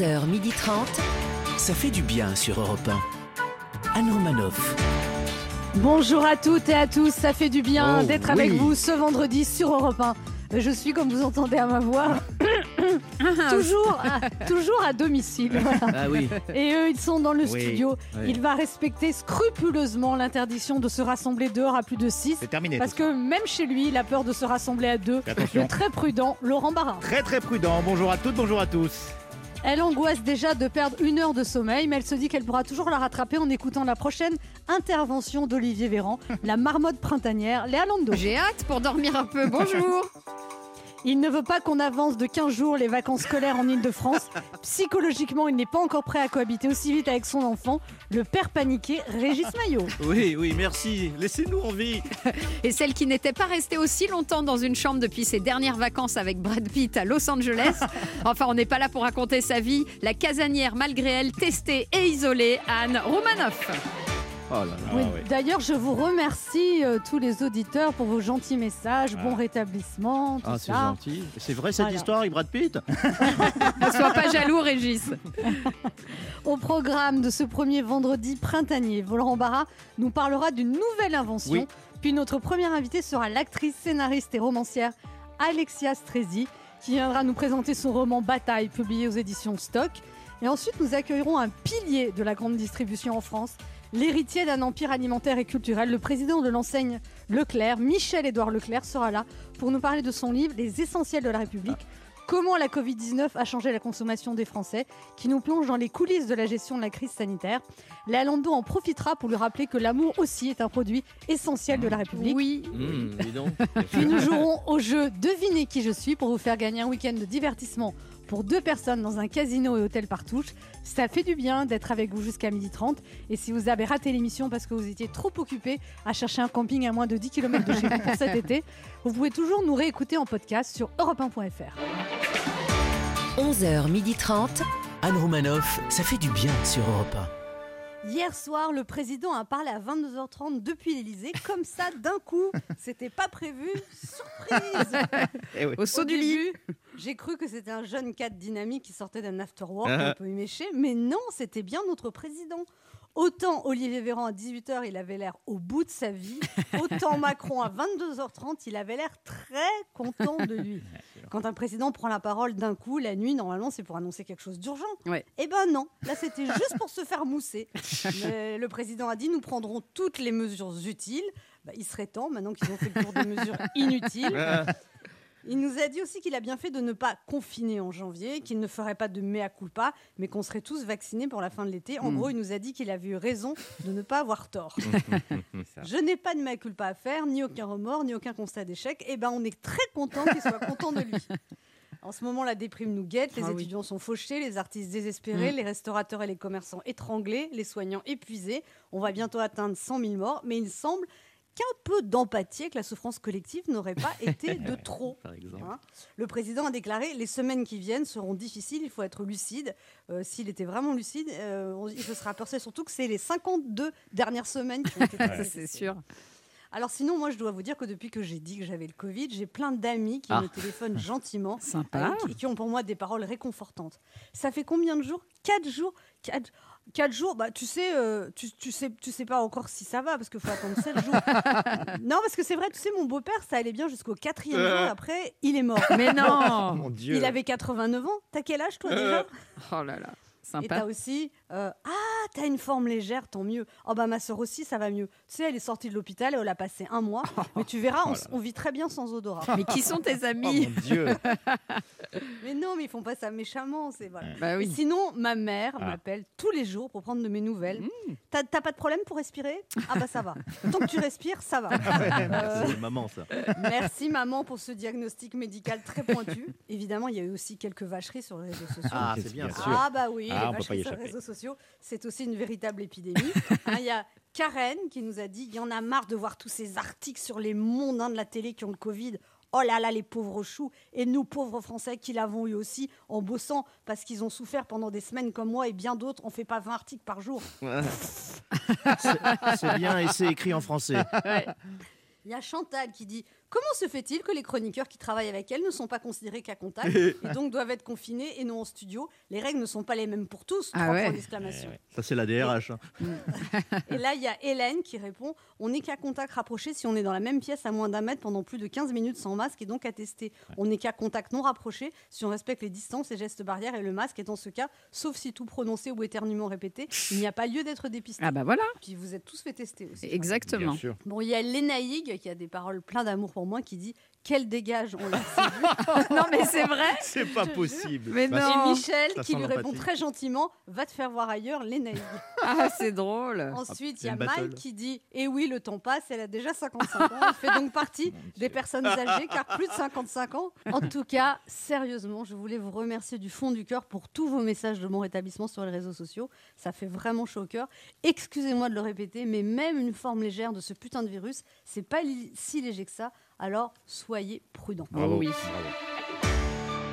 11h30. Ça fait du bien sur Europe 1. Anne Romanoff. Bonjour à toutes et à tous, ça fait du bien Oh, d'être oui. avec vous ce vendredi sur Europe 1. Je suis, comme vous entendez à ma voix, toujours, à, toujours à domicile. voilà. Ah oui. Et eux, ils sont dans le Oui, studio. oui. Il va respecter scrupuleusement l'interdiction de se rassembler dehors à plus de 6. C'est terminé. Parce que même chez lui, il a peur de se rassembler à deux. Attention. Le très prudent Laurent Barra. Très très prudent. Bonjour à toutes, bonjour à tous. Elle angoisse déjà de perdre une heure de sommeil, mais elle se dit qu'elle pourra toujours la rattraper en écoutant la prochaine intervention d'Olivier Véran, la marmotte printanière, Léa Lando. J'ai hâte pour dormir un peu. Bonjour. Il ne veut pas qu'on avance de 15 jours les vacances scolaires en Ile-de-France. Psychologiquement, il n'est pas encore prêt à cohabiter aussi vite avec son enfant, le père paniqué Régis Maillot. Oui, oui, merci. Laissez-nous en vie. Et celle qui n'était pas restée aussi longtemps dans une chambre depuis ses dernières vacances avec Brad Pitt à Los Angeles. Enfin, on n'est pas là pour raconter sa vie. La casanière, malgré elle, testée et isolée, Anne Roumanoff. Oh là là. Oui, oui. D'ailleurs, je vous remercie euh, tous les auditeurs pour vos gentils messages, bon rétablissement, tout Ah, c'est ça. gentil. C'est vrai cette Voilà. histoire avec Brad Pitt Ne sois pas jaloux, Régis. Au programme de ce premier vendredi printanier, Laurent Barra nous parlera d'une nouvelle invention. Oui. Puis notre première invitée sera l'actrice, scénariste et romancière Alexia Strezi, qui viendra nous présenter son roman Bataille, publié aux éditions Stock. Et ensuite, nous accueillerons un pilier de la grande distribution en France, l'héritier d'un empire alimentaire et culturel, le président de l'enseigne Leclerc, Michel-Édouard Leclerc, sera là pour nous parler de son livre Les essentiels de la République. Comment la Covid-19 a changé la consommation des Français, qui nous plonge dans les coulisses de la gestion de la crise sanitaire. Léa Landau en profitera pour lui rappeler que l'amour aussi est un produit essentiel de la République. Oui. Dis donc. Puis nous jouerons au jeu Devinez qui je suis pour vous faire gagner un week-end de divertissement pour deux personnes dans un casino et hôtel Partouche. Ça fait du bien d'être avec vous jusqu'à 12h30. Et si vous avez raté l'émission parce que vous étiez trop occupé à chercher un camping à moins de 10 km de chez vous pour cet été, vous pouvez toujours nous réécouter en podcast sur europe1.fr. 11h30. Anne Romanoff. Ça fait du bien sur Europe Hier soir, le président a parlé à 22h30 depuis l'Elysée, comme ça d'un coup. C'était pas prévu. Surprise Eh oui. Au saut Au du lit. J'ai cru que c'était un jeune cadre dynamique qui sortait d'un after-work Ah. un peu éméché, mais non, c'était bien notre président. Autant Olivier Véran à 18h, il avait l'air au bout de sa vie, autant Macron à 22h30, il avait l'air très content de lui. Quand un président prend la parole d'un coup, la nuit, normalement, c'est pour annoncer quelque chose d'urgent. Ouais. Eh ben non, là c'était juste pour se faire mousser. Mais le président a dit nous prendrons toutes les mesures utiles. Bah, il serait temps, maintenant qu'ils ont fait le tour des mesures inutiles. Il nous a dit aussi qu'il a bien fait de ne pas confiner en janvier, qu'il ne ferait pas de mea culpa, mais qu'on serait tous vaccinés pour la fin de l'été. En Mm. gros, il nous a dit qu'il avait eu raison de ne pas avoir tort. Je n'ai pas de mea culpa à faire, ni aucun remords, ni aucun constat d'échec. Et ben, on est très content qu'il soit content de lui. En ce moment, la déprime nous guette, les Ah oui. étudiants sont fauchés, les artistes désespérés, Mm. les restaurateurs et les commerçants étranglés, les soignants épuisés. On va bientôt atteindre 100 000 morts, mais il semble qu'un peu d'empathie avec la souffrance collective n'aurait pas été de trop. Par exemple. Hein. Le président a déclaré les semaines qui viennent seront difficiles, il faut être lucide. Euh, S'il était vraiment lucide, euh, il se sera aperçu surtout que c'est les 52 dernières semaines qui ont été c'est sûr. Alors sinon, moi, je dois vous dire que depuis que j'ai dit que j'avais le Covid, j'ai plein d'amis qui Ah. me téléphonent gentiment Sympa. euh, qui, qui ont pour moi des paroles réconfortantes. Ça fait combien de jours? Quatre jours? Quatre, quatre jours Bah, tu sais, euh, tu, tu sais, tu sais pas encore si ça va parce qu'il faut attendre sept jours. non, parce que c'est vrai, tu sais, mon beau-père, ça allait bien jusqu'au quatrième Euh. jour. Après, il est mort. Mais non. Mon Dieu. Il avait 89 ans. T'as quel âge, toi, déjà? Oh là là. Et t'as Sympa. aussi, euh, ah, t'as une forme légère, tant mieux. Oh bah ma soeur aussi, ça va mieux. Tu sais, elle est sortie de l'hôpital et elle a passé un mois. Mais tu verras, on, on vit très bien sans odorat. Mais qui sont tes Oh amis mon Dieu. Mais non, mais ils font pas ça méchamment, c'est voilà. Bah oui. sinon, ma mère Ah. m'appelle tous les jours pour prendre de mes nouvelles. Mmh. T'as t'as pas de problème pour respirer? Ah bah ça va. Tant que tu respires, ça va. Ouais, Euh, merci, maman, ça. merci maman pour ce diagnostic médical très pointu. Évidemment, il y a eu aussi quelques vacheries sur les réseaux sociaux. Ah, c'est bien. Ah bah oui, Ah, on les peut pas y vacheries sur les échapper. réseaux sociaux, c'est aussi une véritable épidémie. Hein, Il y a Karen qui nous a dit, il y en a marre de voir tous ces articles sur les mondains de la télé qui ont le Covid. Oh là là, les pauvres choux. Et nous, pauvres Français, qui l'avons eu aussi en bossant parce qu'ils ont souffert pendant des semaines comme moi et bien d'autres, on fait pas 20 articles par jour. C'est c'est bien et c'est écrit en français. Il y a Chantal qui dit Comment se fait-il que les chroniqueurs qui travaillent avec elle ne sont pas considérés qu'à contact et donc doivent être confinés et non en studio? Les règles ne sont pas les mêmes pour tous. Ah trois ouais. points d'exclamation. Ça, c'est la DRH. hein. Et là, il y a Hélène qui répond On n'est qu'à contact rapproché si on est dans la même pièce à moins d'un mètre pendant plus de 15 minutes sans masque et donc à tester. On n'est qu'à contact non rapproché si on respecte les distances, les gestes barrières et le masque est dans ce cas, sauf si tout prononcé ou éternuement répété, il n'y a pas lieu d'être dépisté. Ah bah voilà, Puis vous êtes tous fait tester aussi. exactement. Bien sûr. Bon, il y a Lénaïg qui a des paroles plein d'amour pour moi qui dit Quel dégage, on l'a assez vu. non mais c'est vrai. C'est pas Je possible. Mais Bah, Et non. Michel ça qui lui répond très gentiment Va te faire voir ailleurs, Lénaïg. Ah c'est drôle. Ensuite, il c'est y a. Mike qui dit Eh oui, le temps passe, elle a déjà 55 ans. Elle fait donc partie des personnes âgées, car plus de 55 ans. En tout cas, sérieusement, je voulais vous remercier du fond du cœur pour tous vos messages de mon rétablissement sur les réseaux sociaux. Ça fait vraiment chaud au cœur. Excusez-moi de le répéter, mais même une forme légère de ce putain de virus, c'est pas si léger que ça. Alors, soyez prudents. Bravo. oui. Bravo.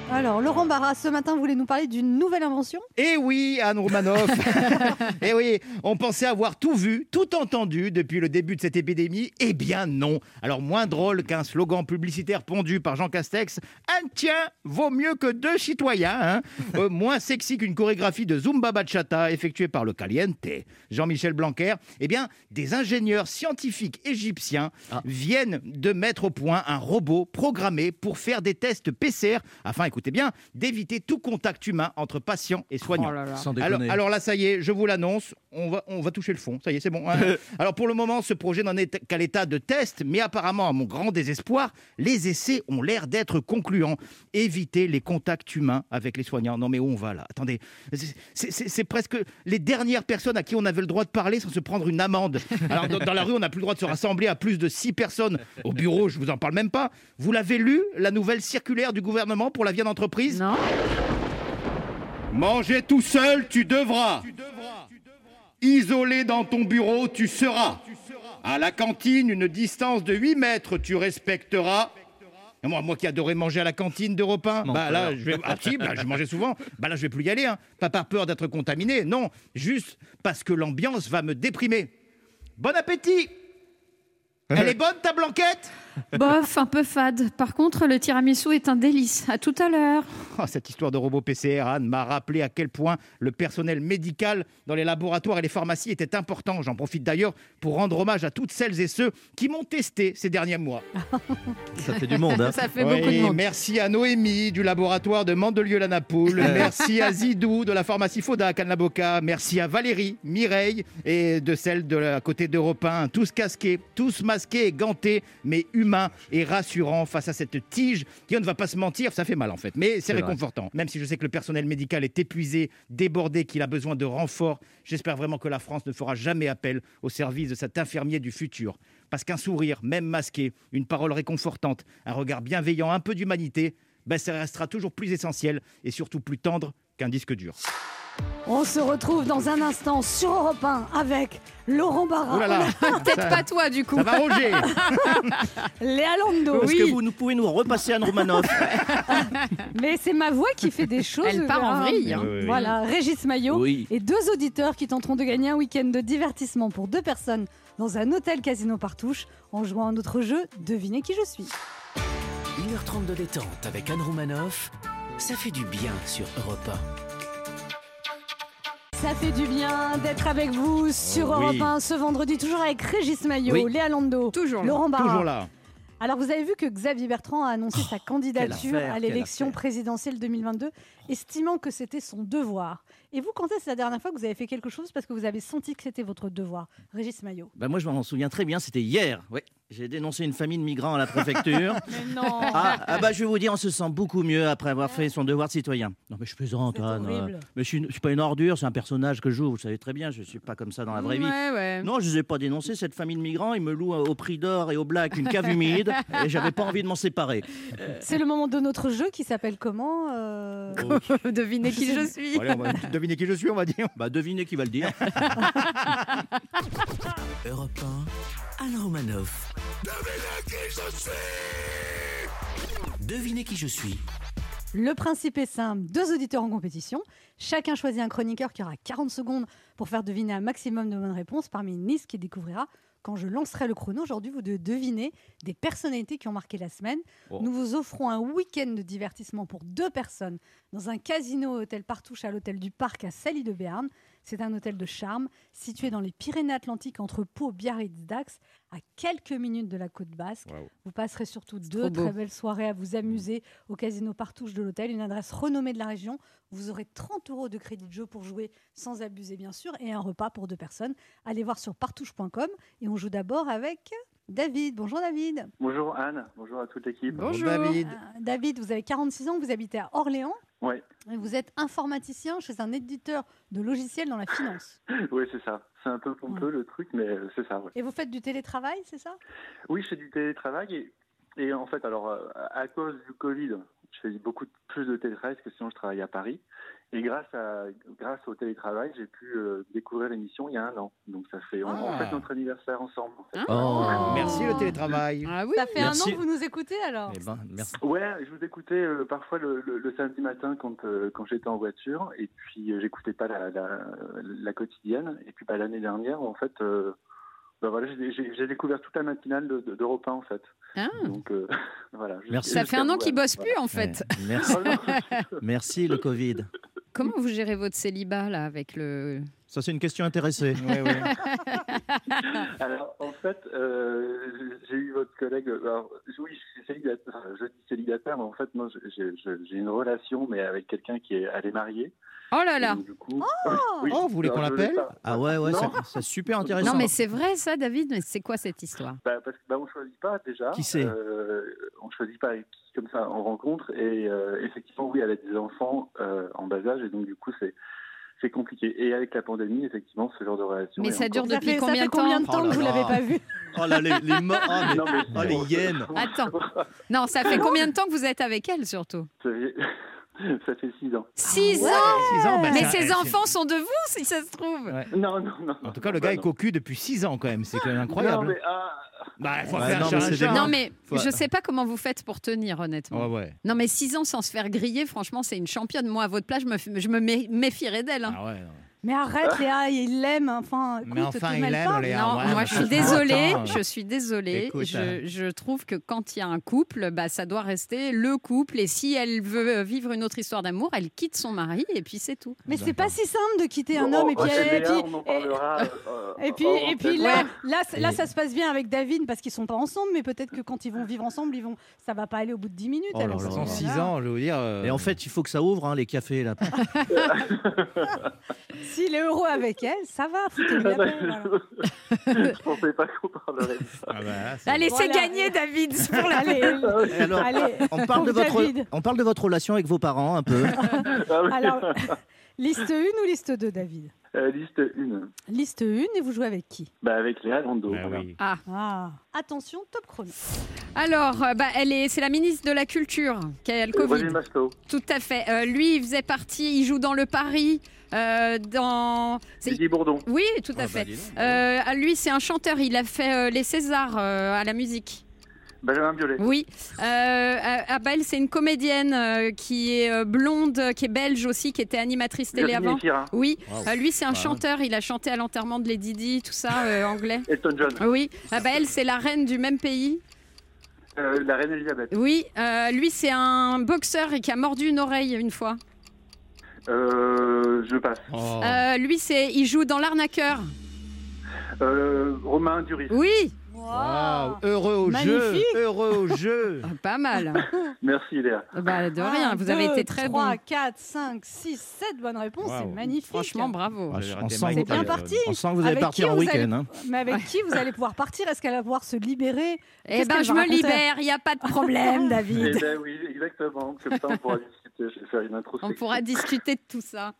Alors, Laurent Barra, ce matin, vous voulez nous parler d'une nouvelle invention? Eh oui, Anne Romanoff. Eh oui, on pensait avoir tout vu, tout entendu depuis le début de cette épidémie. Eh bien non. Alors moins drôle qu'un slogan publicitaire pondu par Jean Castex. Un tien vaut mieux que deux citoyens. hein. Euh, moins sexy qu'une chorégraphie de Zumba Bachata effectuée par le Caliente. Jean-Michel Blanquer. Eh bien, des ingénieurs scientifiques égyptiens Ah. viennent de mettre au point un robot programmé pour faire des tests PCR afin, écoutez bien, d'éviter tout contact humain entre patients et soignants. Oh là là. Sans Alors, là, ça y est, je vous l'annonce, on va, on va toucher le fond. Ça y est, c'est bon. hein. alors pour le moment, ce projet n'en est qu'à l'état de test, mais apparemment, à mon grand désespoir, les essais ont l'air d'être concluants. Éviter les contacts humains avec les soignants. Non mais où on va là? Attendez, c'est- presque les dernières personnes à qui on avait le droit de parler sans se prendre une amende. Alors dans, dans la rue, on n'a plus le droit de se rassembler à plus de six personnes. Au bureau, je vous en parle même pas. Vous l'avez lu, la nouvelle circulaire du gouvernement pour la vie en entreprise Non Manger tout seul, tu devras. Isolé dans ton bureau, tu seras. À la cantine, une distance de 8 mètres, tu respecteras. Et moi, moi qui adorais manger à la cantine d'Europe 1, Mon bah là, je vais, ah, si, bah, je mangeais souvent. Bah là, je vais plus y aller, hein. Pas par peur d'être contaminé, non, juste parce que l'ambiance va me déprimer. Bon appétit. Elle est bonne ta blanquette? Bof, un peu fade. Par contre, le tiramisu est un délice. À tout à l'heure. Oh, cette histoire de robot PCR, Anne, m'a rappelé à quel point le personnel médical dans les laboratoires et les pharmacies était important. J'en profite d'ailleurs pour rendre hommage à toutes celles et ceux qui m'ont testé ces derniers mois. Ça fait du monde. hein. Ça fait Oui, beaucoup de monde. Merci à Noémie du laboratoire de Mandelieu-la-Napoule. merci à Zidou de la pharmacie Foda à Cannes-la-Boca. Merci à Valérie, Mireille et de celle de la côté d'Europe 1. Tous casqués, tous masqués et gantés, mais humains et rassurants face à cette tige qui, on ne va pas se mentir, ça fait mal en fait. Mais c'est vrai. réconfortant. Même si je sais que le personnel médical est épuisé, débordé, qu'il a besoin de renforts, j'espère vraiment que la France ne fera jamais appel au service de cet infirmier du futur. Parce qu'un sourire, même masqué, une parole réconfortante, un regard bienveillant, un peu d'humanité, ben ça restera toujours plus essentiel et surtout plus tendre qu'un disque dur. On se retrouve dans un instant sur Europe 1 avec Laurent Barra, Oh Peut-être pas toi, du coup. ça va Roger Léa Lando. Est-ce que vous nous pouvez nous repasser Anne Romanoff Mais c'est ma voix qui fait des choses. Elle part en hein. vrille. hein. Oui, oui, oui. Voilà, Régis Maillot Oui. et deux auditeurs qui tenteront de gagner un week-end de divertissement pour deux personnes dans un hôtel casino partouche en jouant à notre jeu Devinez qui je suis. 1h30 de détente avec Anne Romanoff, ça fait du bien sur Europe Ça fait du bien d'être avec vous sur Oh, oui. Europe 1 ce vendredi, toujours avec Régis Maillot, Oui. Léa Lando, Toujours. Laurent Barra. Toujours là. Alors vous avez vu que Xavier Bertrand a annoncé sa candidature affaire, à l'élection présidentielle 2022, estimant que c'était son devoir. Et vous, quand est-ce la dernière fois que vous avez fait quelque chose parce que vous avez senti que c'était votre devoir? Régis Maillot. bah Moi, je m'en souviens très bien, c'était hier. Ouais. J'ai dénoncé une famille de migrants à la préfecture. Mais non Ah, ah bah je vais vous dire, on se sent beaucoup mieux après avoir fait son devoir de citoyen. Non mais je plaisante, C'est Anne. horrible. euh, Mais je suis, je suis pas une ordure, c'est un personnage que je joue, vous savez très bien, je suis pas comme ça dans la vraie vie. Ouais. Non, je ne les ai pas dénoncés, cette famille de migrants, ils me louent au prix d'or et au black une cave humide et j'avais pas envie de m'en séparer. C'est le moment de notre jeu qui s'appelle comment euh, Devinez qui je suis. Allez, on va deviner qui je suis, on va dire. Bah devinez qui va le dire. 1. Europe 1, Anne Romanoff. Devinez qui je suis. Le principe est simple, deux auditeurs en compétition. Chacun choisit un chroniqueur qui aura 40 secondes pour faire deviner un maximum de bonnes réponses parmi une liste qui découvrira quand je lancerai le chrono. Aujourd'hui, vous devez deviner des personnalités qui ont marqué la semaine. Oh. Nous vous offrons un week-end de divertissement pour deux personnes dans un casino hôtel Partouche à l'hôtel du Parc à Sally de Béarn. C'est un hôtel de charme situé dans les Pyrénées-Atlantiques entre Pau, Biarritz, Dax, à quelques minutes de la côte basque. Vous passerez surtout deux très belles soirées à vous amuser au casino Partouche de l'hôtel, une adresse renommée de la région. Vous aurez 30 euros de crédit de jeu pour jouer sans abuser, bien sûr, et un repas pour deux personnes. Allez voir sur partouche.com et on joue d'abord avec David. Bonjour David. Bonjour Anne, bonjour à toute l'équipe. Bonjour. David. Euh, David, vous avez 46 ans, vous habitez à Orléans. Et vous êtes informaticien chez un éditeur de logiciels dans la finance. Oui, c'est ça. C'est un peu pompeux le truc, mais euh, c'est ça. ouais. Et vous faites du télétravail, c'est ça? Oui, je fais du télétravail et, et en fait, alors euh, à cause du Covid, je fais beaucoup plus de télétravail parce que sinon je travaille à Paris. Et grâce à grâce au télétravail, j'ai pu euh, découvrir l'émission il y a un an. Donc ça fait on, on Ah. fête notre anniversaire ensemble. En fait. Ah. Oh. Merci le télétravail. Ah oui. Ça fait Merci. un an que vous nous écoutez alors Eh ben, merci. Ouais, je vous écoutais euh, parfois le, le- le samedi matin quand euh, quand j'étais en voiture et puis euh, j'écoutais pas la, la, la quotidienne et puis bah, l'année dernière en fait euh, bah, voilà j'ai- j'ai j'ai découvert toute la matinale de- de- d'Europe 1 en fait. Ah. Donc euh, voilà. Merci. Ça fait un an qu'il bosse Voilà. plus en fait. Ouais, merci, Oh merci le Covid. Comment vous gérez votre célibat là avec le Ça, c'est une question intéressée. Ouais, ouais. Alors, en fait, euh, j'ai eu votre collègue. Alors, oui, je suis célibataire. Je dis célibataire, mais en fait, moi, j'ai- une relation, mais avec quelqu'un qui est allé marier. Oh là là. Du coup, Oh, vous voulez qu'on l'appelle Ah ouais, ouais, c'est- super intéressant. Non mais c'est vrai ça David, mais c'est quoi cette histoire? Bah, parce que bah, on choisit pas déjà. Qui c'est? Euh, On choisit pas avec qui comme ça on rencontre et euh, effectivement oui elle a des enfants euh, en bas âge et donc du coup c'est c'est compliqué et avec la pandémie effectivement ce genre de relation. Mais ça encore- dure ça depuis fait, ça combien fait de temps combien de Oh temps là que vous là. l'avez pas vu? Oh là, les, les mo- oh, mais- Non, mais- oh, les hyènes. Attends. Non, ça fait combien de temps que vous êtes avec elle surtout? Ça fait- ça fait six ans. Six ouais. ans Six ans, bah, Mais ça- ses c'est- enfants sont de vous si ça se trouve Ouais. Non non non. En tout cas, le Bah, gars est cocu depuis 6 ans quand même. C'est quand même incroyable. Non, mais, ah, Bah, il faut Ouais, faire non, un chat mais un c'est chat. des- Non mais Faut- je sais pas comment vous faites pour tenir honnêtement. Ouais, ouais. Non mais six ans sans se faire griller, franchement c'est une championne. Moi à votre place je me, f- je me mé- méfierais d'elle. hein. Ah ouais. non. Mais arrête Léa, il l'aime. Enfin, Mais écoute, enfin, il. Léa. Non, ouais, moi mais je suis désolée, je suis désolée. Écoute, je, hein. je trouve que quand il y a un couple, bah, ça doit rester le couple. Et si elle veut vivre une autre histoire d'amour, elle quitte son mari et puis c'est tout. Mais c'est pas si simple de quitter un bon, homme et puis, et parlera, euh, et puis, et là, là, c- là, Et- ça se passe bien avec David parce qu'ils sont pas ensemble, mais peut-être que quand ils vont vivre ensemble, ils vont, ça va pas aller au bout de 10 minutes. Oh gars-là. 6 ans, je vais vous dire. euh, Et en fait, il faut que ça ouvre, hein, les cafés, là. S'il est heureux avec elle, ça va, foutez-lui la paix. voilà. Je pensais pas qu'on parlerait de ça. ah bah, c'est- Allez, c'est Voilà. gagné David c'est pour la Allez, Et alors, allez. on parle, de votre, David. on parle de votre relation avec vos parents, un peu. Ah oui. Alors, liste 1 ou liste 2, David? Euh, liste 1. Liste 1 et vous jouez avec qui? Bah, avec Léa Lando. Bah voilà. oui. Ah, attention, top chrono. Alors, euh, bah, elle est, c'est la ministre de la Culture qui a le Roger Covid. Tout à fait. Euh, lui, il faisait partie, il joue dans le Paris, euh, dans. Didier Bourdon. Oui, tout à Ah bah, fait. dis donc. Euh, lui, c'est un chanteur. Il a fait euh, les Césars euh, à la musique. Benjamin Biolay. Oui. Euh, Belle, c'est une comédienne euh, qui est blonde, qui est belge aussi, qui était animatrice télé Virginie avant. Efira. Oui. Wow. Euh, lui, c'est un Ouais. chanteur. Il a chanté à l'enterrement de Lady Di, tout ça, euh, anglais. Elton John. Oui. Bah, elle, c'est la reine du même pays. Euh, la reine Elisabeth. Oui. Euh, lui, c'est un boxeur et qui a mordu une oreille une fois. Euh, je passe. Oh. Euh, lui, c'est, il joue dans l'arnaqueur. Euh, Romain Duris. Oui. Waouh, heureux au Magnifique. jeu, heureux au jeu. Ah, Pas mal. Merci Léa. Bah, de Un, rien. Vous avez deux, été très 3, bon. 4, 5, 6, 7 bonnes réponses. Waouh. C'est magnifique. Franchement, bravo. Ah, on sent bien parti. On sent que vous allez Avec partir en week-end. allez- hein. Mais avec qui vous allez pouvoir partir? Est-ce qu'elle va pouvoir se libérer? Eh ben, je me libère. Il n'y a pas de problème, Eh David. ben oui, exactement. Comme ça, on pourra. Je vais faire une On pourra discuter de tout ça.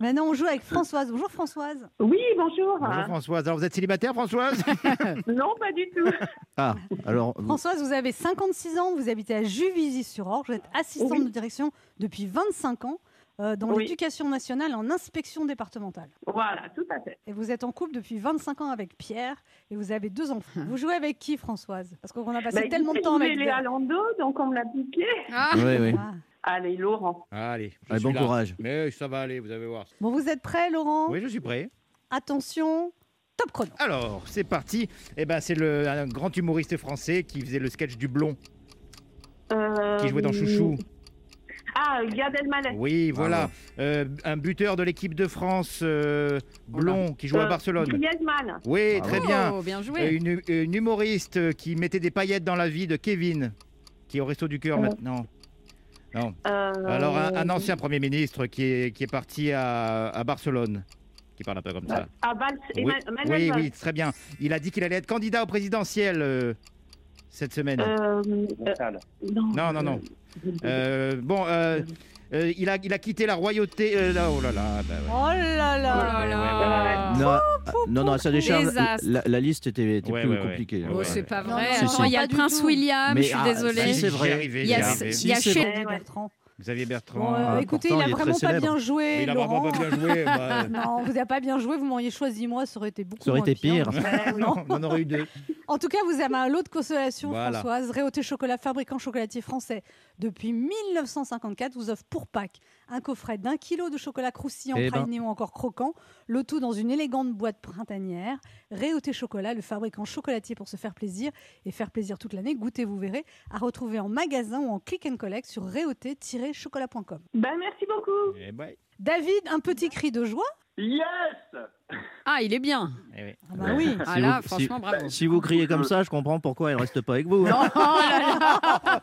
Maintenant, on joue avec Françoise. Bonjour Françoise. Oui, bonjour. Bonjour Françoise. Alors vous êtes célibataire, Françoise Non, pas du tout. Ah, alors, vous- Françoise, vous avez 56 ans, vous habitez à Juvisy-sur-Orge, vous êtes assistante Oui. de direction depuis 25 ans euh, dans Oui. l'éducation nationale en inspection départementale. Voilà, tout à fait. Et vous êtes en couple depuis 25 ans avec Pierre et vous avez deux enfants. Vous jouez avec qui, Françoise? Parce qu'on a passé Bah, tellement de écoutez, temps je avec voulais Léa Lando, donc on me l'a piqué. Ah, oui, oui. Ah. Allez, Laurent. Allez, bon là. courage. Mais ça va aller, vous allez voir. Bon, vous êtes prêts, Laurent? Oui, je suis prêt. Attention, top chrono. Alors, c'est parti. Eh ben, c'est le un grand humoriste français qui faisait le sketch du blond, Euh, qui jouait dans Chouchou. Ah, Gad Elmaleh. Oui, voilà. Euh, un buteur de l'équipe de France euh, blond qui joue à Barcelone. Griezmann. Oui, très bien. Oh, bien Euh, joué. Une, une humoriste qui mettait des paillettes dans la vie de Kevin, qui est au resto du cœur maintenant. Non. Euh, Alors, un, un ancien Premier ministre qui est, qui est parti à, à Barcelone, qui parle un peu comme ça. Ah, Valls, Oui, Manuel oui, Valls. oui, très bien. Il a dit qu'il allait être candidat au présidentiel euh, cette semaine. Euh, non. Non, non, non. Euh, bon, euh, il, a, il a quitté la royauté. euh, là, oh là là. bah ouais. Oh là là. Oh là. Non, ah, non, sa décharge, Désastre. la, la liste était, était Ouais, plus ouais, ouais. compliquée. Ouais, Oh, ouais. c'est pas Non, vrai. non, Attends, non, il y a pas le du prince tout. William, Mais, je suis ah, désolée. si, c'est J'y vrai. arrivais, Il y a, j'y il arrivais. y a Si, c'est chez- vrai. Xavier. Bertrand. Xavier Bon, Bertrand. euh, Ah, écoutez, pourtant, il a il est très vraiment pas célèbre. bien joué, il a Laurent. vraiment pas bien joué. bah, Non, vous n'avez pas bien joué, vous m'auriez choisi moi, ça aurait été beaucoup Ça aurait moins été pire. non, on en aurait eu deux. En tout cas, vous avez un lot de consolation, Voilà. Françoise. Réauté Chocolat, fabricant chocolatier français depuis 1954, vous offre pour Pâques un coffret d'un kilo de chocolat croustillant, Eh ben. praliné ou encore croquant, le tout dans une élégante boîte printanière. Réauté Chocolat, le fabricant chocolatier pour se faire plaisir et faire plaisir toute l'année. Goûtez, vous verrez, à retrouver en magasin ou en click and collect sur réauté-chocolat.com. Ben, merci beaucoup. Eh ben, David, un petit cri de joie Yes Ah, il est bien. eh oui. Ah bah oui. Ah Si là, vous- franchement, bravo. Si vous criez comme ça, je comprends pourquoi elle reste pas avec vous. hein. Oh là là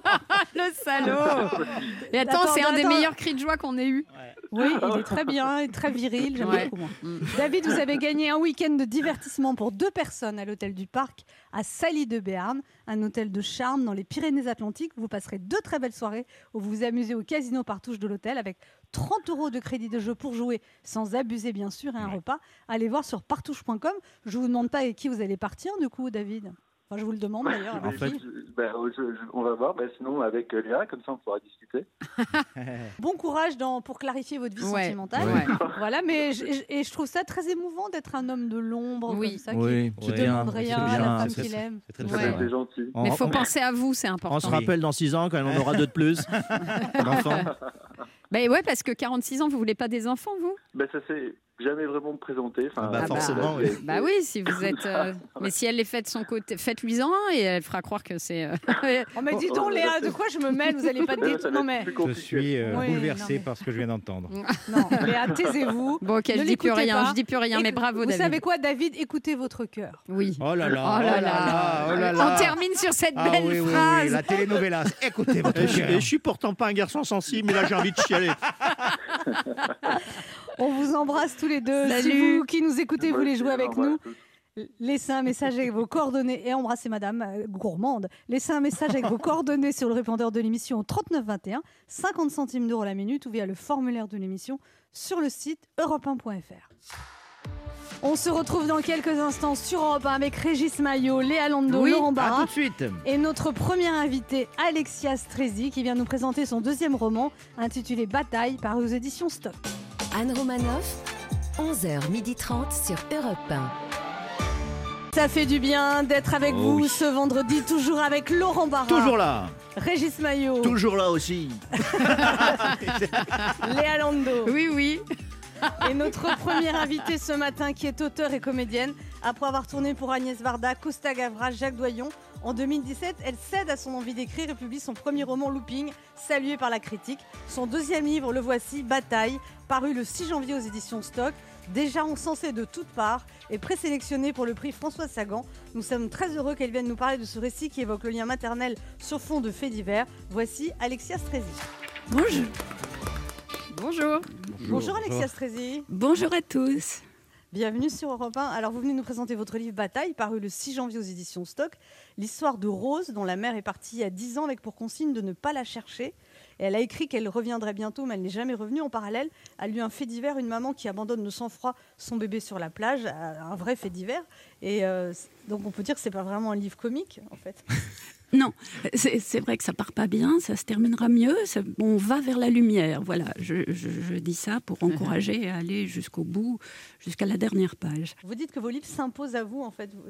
Le salaud Et attends, Attends, c'est un des meilleurs cris de joie qu'on ait eu. Oui, il est très bien et très viril. J'aime Ouais. beaucoup. moi. Mm. David, vous avez gagné un week-end de divertissement pour deux personnes à l'hôtel du Parc à Sally de Béarn, un hôtel de charme dans les Pyrénées-Atlantiques. Vous passerez deux très belles soirées où vous vous amusez au casino par touche de l'hôtel avec 30 euros de crédit de jeu pour jouer sans abuser bien sûr et un repas. Allez voir sur partouche.com. Je vous demande pas avec qui vous allez partir du coup, David. Enfin, je vous le demande d'ailleurs. En fait- ben, je- je- on va voir. Ben, sinon, avec euh, Léa, comme ça, on pourra discuter. Bon courage dans, pour clarifier votre vie Ouais. sentimentale. Ouais. Voilà, mais je, je- et je trouve ça très émouvant d'être un homme de l'ombre Oui. comme ça, qui Oui, qui c'est Ouais. bien. demande rien c'est à la femme c'est- qu'il aime. C'est très, Ouais. C'est gentil. On, Mais il faut on- penser à vous, c'est on important. se rappelle dans 6 ans quand on aura deux de plus d'enfants. Ben ouais, parce que 46 ans, vous voulez pas des enfants, vous? Ben, ça s'est jamais vraiment présenté. Enfin, Ah bah, euh, forcément, oui. Bah oui, si vous êtes. euh, Mais si elle les fait de son côté, faites-lui-en un et elle fera croire que c'est. euh, Oh, mais dis donc, Léa, de quoi je me mêle? Vous allez pas te ça va Non, mais Je suis euh, Oui, bouleversé par ce que je viens d'entendre. non, Léa, taisez-vous. Bon, ok, Ne je dis plus rien, pas. je dis plus rien, mais bravo, Vous David. savez quoi, David? Écoutez votre cœur. Oui. Oh là là, Oh là là. oh là là. On termine sur cette Ah belle oui, phrase. oui, la telenovela. Écoutez votre cœur. et je suis pourtant pas un garçon sensible, mais là j'ai envie de chialer. On vous embrasse tous les deux. Si Salut. vous qui nous écoutez Moi voulez jouer avec nous. Laissez un message avec vos coordonnées et embrassez Madame euh, Gourmande. Laissez un message avec vos coordonnées sur le répondeur de l'émission au 3921, 50 centimes d'euros la minute ou via le formulaire de l'émission sur le site europe1.fr. On se retrouve dans quelques instants sur Europe 1 avec Régis Maillot, Léa Lando, Oui, Laurent À tout Barra de suite. et notre première invitée Alexia Strezi qui vient nous présenter son deuxième roman intitulé Bataille paru aux éditions Stock. Anne Romanoff, 11h30 sur Europe 1. Ça fait du bien d'être avec Oh vous oui. ce vendredi, toujours avec Laurent Barra, Toujours là, Régis Maillot, toujours là aussi. Léa Lando Oui, oui. Et notre première invitée ce matin qui est auteure et comédienne. Après avoir tourné pour Agnès Varda, Costa Gavras, Jacques Doyon, en 2017, elle cède à son envie d'écrire et publie son premier roman Looping, salué par la critique. Son deuxième livre, le voici, Bataille, paru le 6 janvier aux éditions Stock. Déjà encensé de toutes parts et présélectionné pour le prix François Sagan, nous sommes très heureux qu'elle vienne nous parler de ce récit qui évoque le lien maternel sur fond de faits divers. Voici Alexia Strezi. Bonjour. Bonjour. Bonjour Alexia Strezi. Bonjour à tous. Bienvenue sur Europe 1. Alors, vous venez nous présenter votre livre Bataille, paru le 6 janvier aux éditions Stock. L'histoire de Rose, dont la mère est partie il y a 10 ans avec pour consigne de ne pas la chercher. Et elle a écrit qu'elle reviendrait bientôt, mais elle n'est jamais revenue. En parallèle, a lu un fait divers, une maman qui abandonne de sang-froid son bébé sur la plage, euh, un vrai fait divers. Et euh, donc, on peut dire que c'est pas vraiment un livre comique, en fait. Non, c'est vrai que ça part pas bien, ça se terminera mieux. ça- on va vers la lumière. Voilà, je, je- je dis ça pour encourager à aller jusqu'au bout, jusqu'à la dernière page. Vous dites que vos livres s'imposent à vous, en fait. Vous,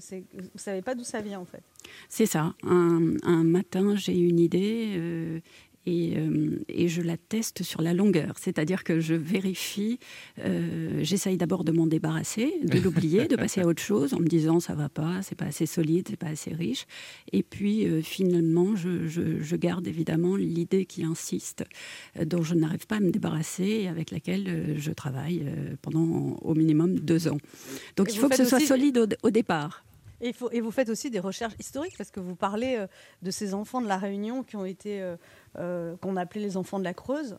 savez pas d'où ça vient, en fait. C'est ça. Un, un matin, j'ai une idée. euh, et, euh, et je la teste sur la longueur. C'est-à-dire que je vérifie, euh, j'essaye d'abord de m'en débarrasser, de l'oublier, de passer à autre chose en me disant ça va pas, c'est pas assez solide, c'est pas assez riche. Et puis euh, finalement, je, je- je garde évidemment l'idée qui insiste, euh, dont je n'arrive pas à me débarrasser et avec laquelle euh, je travaille euh, pendant au minimum deux ans. Donc Et il faut que ce soit solide au, au départ. Et, vous faites aussi des recherches historiques parce que vous parlez euh, de ces enfants de la Réunion qui ont été, euh, euh, qu'on appelait les enfants de la Creuse.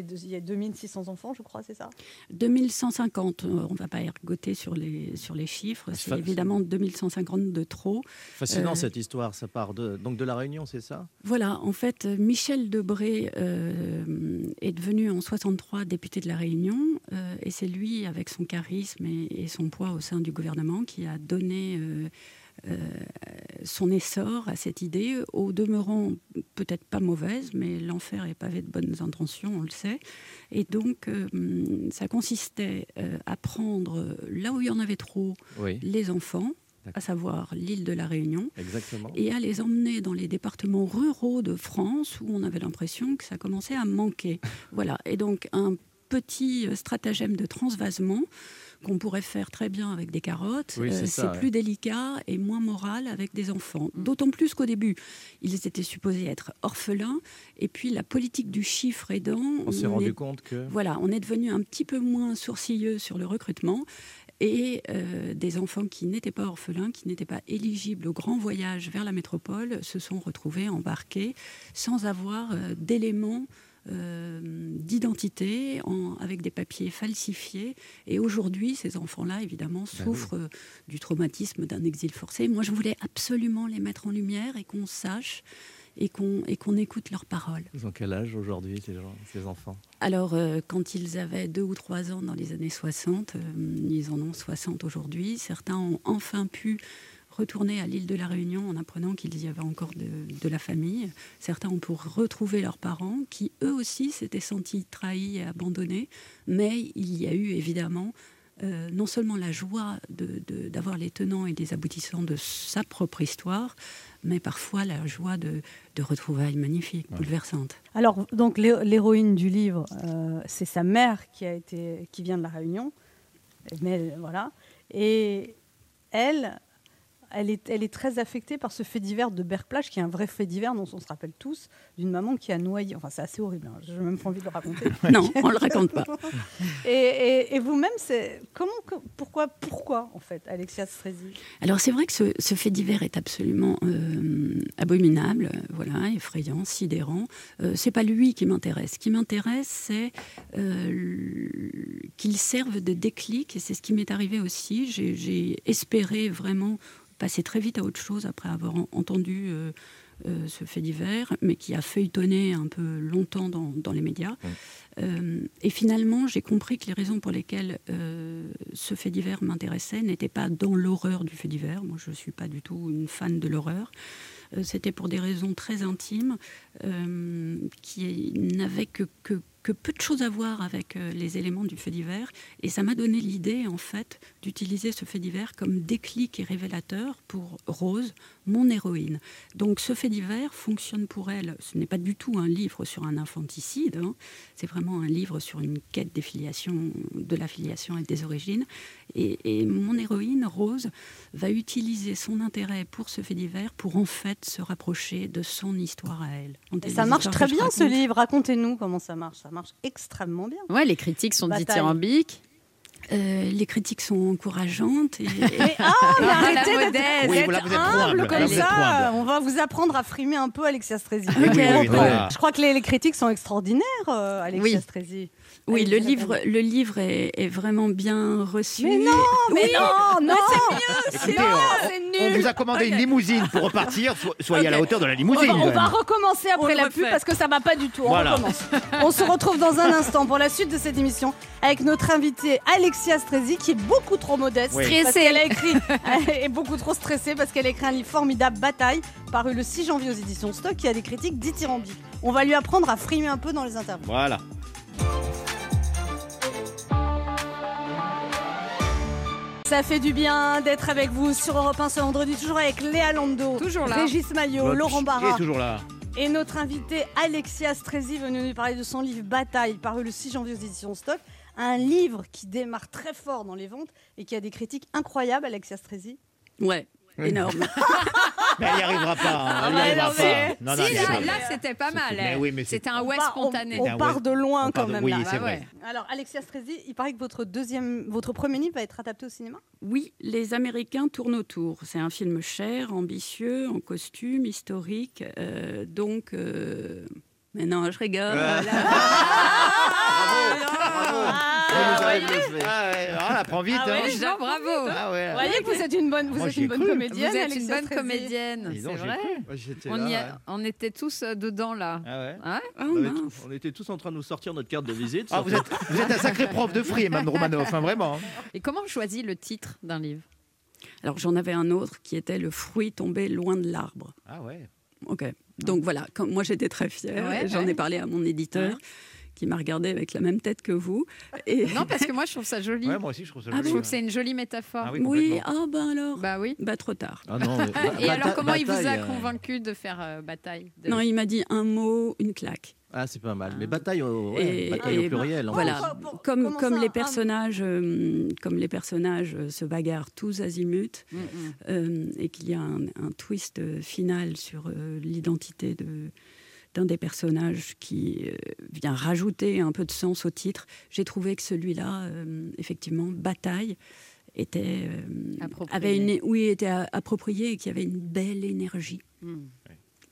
Il y a 2600 enfants, je crois, c'est ça? 2150, euh, on ne va pas ergoter sur les, sur les chiffres, c'est évidemment 2150 de trop. Fascinant Euh, cette histoire, ça part de, donc de la Réunion, c'est ça? Voilà, en fait, Michel Debré euh, est devenu en 63 député de la Réunion euh, et c'est lui, avec son charisme et, et son poids au sein du gouvernement, qui a donné son essor à cette idée, au demeurant peut-être pas mauvaise, mais l'enfer est pavé de bonnes intentions, on le sait. Et donc, euh, ça consistait euh, à prendre là où il y en avait trop Oui. les enfants, à savoir l'île de la Réunion, Exactement. et à les emmener dans les départements ruraux de France où on avait l'impression que ça commençait à manquer. Voilà. Et donc un petit euh, stratagème de transvasement qu'on pourrait faire très bien avec des carottes. Oui, c'est Euh, ouais. plus délicat et moins moral avec des enfants. D'autant plus qu'au début, ils étaient supposés être orphelins. Et puis la politique du chiffre aidant. On s'est est- rendu compte que. Voilà, on est devenu un petit peu moins sourcilleux sur le recrutement. Et euh, des enfants qui n'étaient pas orphelins, qui n'étaient pas éligibles au grand voyage vers la métropole, se sont retrouvés embarqués sans avoir euh, d'éléments d'identité, en- avec des papiers falsifiés. Et aujourd'hui, ces enfants-là, évidemment, oui. souffrent euh, du traumatisme d'un exil forcé. Moi, je voulais absolument les mettre en lumière et qu'on sache et qu'on écoute leurs paroles. Ils ont quel âge aujourd'hui, ces, enfants? Alors, euh, quand ils avaient deux ou trois ans dans les années 60, euh, ils en ont 60 aujourd'hui. Certains ont enfin pu retourner à l'île de la Réunion en apprenant qu'ils y avaient encore de, de la famille. Certains ont pour retrouver leurs parents, qui eux aussi s'étaient sentis trahis et abandonnés. Mais il y a eu évidemment euh, non seulement la joie de- de- d'avoir les tenants et les aboutissants de sa propre histoire, mais parfois la joie de, de retrouvailles magnifiques, bouleversantes. Alors, donc, l'hé- l'héroïne du livre, euh, c'est sa mère qui, a été, qui vient de La Réunion. Mais voilà. Et elle, elle est, elle est très affectée par ce fait divers de Berplage, qui est un vrai fait divers dont on se rappelle tous, d'une maman qui a noyé. Enfin, c'est assez horrible. hein. Je n'ai même pas envie de le raconter. Non, on le raconte pas. Et, et- et vous-même, c'est comment, pourquoi, pourquoi en fait, Alexia Strezi Alors c'est vrai que ce, ce fait divers est absolument euh, abominable, voilà, effrayant, sidérant. Euh, c'est pas lui qui m'intéresse. Ce qui m'intéresse, c'est euh, qu'il serve de déclic, et c'est ce qui m'est arrivé aussi. J'ai espéré vraiment passer très vite à autre chose après avoir en- entendu. euh, euh, ce fait divers, mais qui a feuilletonné un peu longtemps dans, dans les médias. Euh, et finalement, j'ai compris que les raisons pour lesquelles ce fait divers m'intéressait n'étaient pas dans l'horreur du fait divers. Moi, je ne suis pas du tout une fan de l'horreur. C'était pour des raisons très intimes qui n'avaient que, que, que peu de choses à voir avec euh, les éléments du fait divers. Et ça m'a donné l'idée, en fait, d'utiliser ce fait divers comme déclic et révélateur pour Rose, mon héroïne. Donc ce fait divers fonctionne pour elle. Ce n'est pas du tout un livre sur un infanticide, hein. c'est vraiment un livre sur une quête des filiations, de la filiation et des origines. Et, et mon héroïne, Rose, va utiliser son intérêt pour ce fait divers pour en fait se rapprocher de son histoire à elle. Et ça marche très bien ce livre. Racontez-nous comment ça marche. Ça marche extrêmement bien. Ouais, les critiques sont Bataille. dithyrambiques. Euh, les critiques sont encourageantes. Et, Mais, ah, mais arrêtez d'être. Oui, voilà, humble comme ça. On va vous apprendre à frimer un peu, Alexia Strezi. Oui, oui, oui, voilà. Je crois que les, les critiques sont extraordinaires, euh, Alexia Oui. Strezi. Oui, le livre, le livre est, est vraiment bien reçu. Mais non, mais non, non, non, on- c'est On nul. vous a commandé une limousine pour repartir. So- soyez à la hauteur de la On limousine. on va recommencer après On la pub parce que ça va pas du tout. On Voilà. recommence. On se retrouve dans un instant pour la suite de cette émission avec notre invitée Alexia Strezi qui est beaucoup trop modeste. Oui. Parce Stressée. qu'elle a écrit, elle est beaucoup trop stressée parce qu'elle a écrit un livre formidable, Bataille, paru le 6 janvier aux éditions Stock, qui a des critiques dithyrambiques. On va lui apprendre à frimer un peu dans les interviews. Voilà. Ça fait du bien d'être avec vous sur Europe 1 ce vendredi, toujours avec Léa Lando, Toujours là. Régis Maillot, Laurent qui Barra. est toujours là. Et notre invité Alexia Strezi venue nous parler de son livre Bataille, paru le 6 janvier aux éditions Stock. Un livre qui démarre très fort dans les ventes et qui a des critiques incroyables, Alexia Strezi. Ouais, énorme. Mais elle n'y arrivera pas. hein, Elle n'y Ah ouais, arrivera pas. Non, non, si, là, arrivera là, pas. c'était pas mal. Mais oui, mais c'est- C'était un ouais On spontané. On, on Ah part de loin On part quand de- même oui, là. c'est Bah vrai. ouais. Alors Alexia Strezi, il paraît que votre deuxième, votre premier livre va être adapté au cinéma? Oui, les Américains tournent autour. C'est un film cher, ambitieux, en costume, historique. euh, donc, euh, mais non, je rigole. Ah, ouais. bluffé. Ah ouais, ah, elle apprend vite. Ah ouais, hein. Jean, bravo. Ah ouais. Vous voyez que vous êtes une bonne, vous Moi, êtes une bonne cru. comédienne. Vous êtes une bonne comédienne, c'est vrai. Ouais, On, là, y a- ouais. on était tous euh, dedans là. Ah ouais. Ouais Ah, On, avait mince. tout- on était tous en train de nous sortir notre carte de visite. Ah, vous êtes, vous êtes un sacré prof de free, Mme Romanoff, hein, vraiment. Et comment on choisit le titre d'un livre? Alors, j'en avais un autre qui était Le fruit tombé loin de l'arbre. Ah ouais. Ok. Donc voilà, moi j'étais très fière. Ouais, J'en ouais. ai parlé à mon éditeur qui m'a regardé avec la même tête que vous. Et... Non, parce que moi je trouve ça joli. Ouais, moi aussi, je trouve ça Ah joli. je trouve que c'est une jolie métaphore. Ah oui, ah ben alors. Bah oui. Bah trop tard. Ah non, mais- Et alors comment il vous a euh, convaincu de faire euh, bataille de- Non, il m'a dit un mot, une claque. Ah, c'est pas mal. Mais bataille au, ouais, Et- bataille au pluriel. en Voilà, Pour- pour- comme, comment comme ça, les personnages, euh, comme les personnages euh, se bagarrent tous azimuts Mm, mm. euh, et qu'il y a un, un twist euh, final sur euh, l'identité de d'un des personnages qui euh, vient rajouter un peu de sens au titre. J'ai trouvé que celui-là, euh, effectivement, bataille était euh, Approprié. avait une oui était approprié et qui avait une belle énergie. Mm.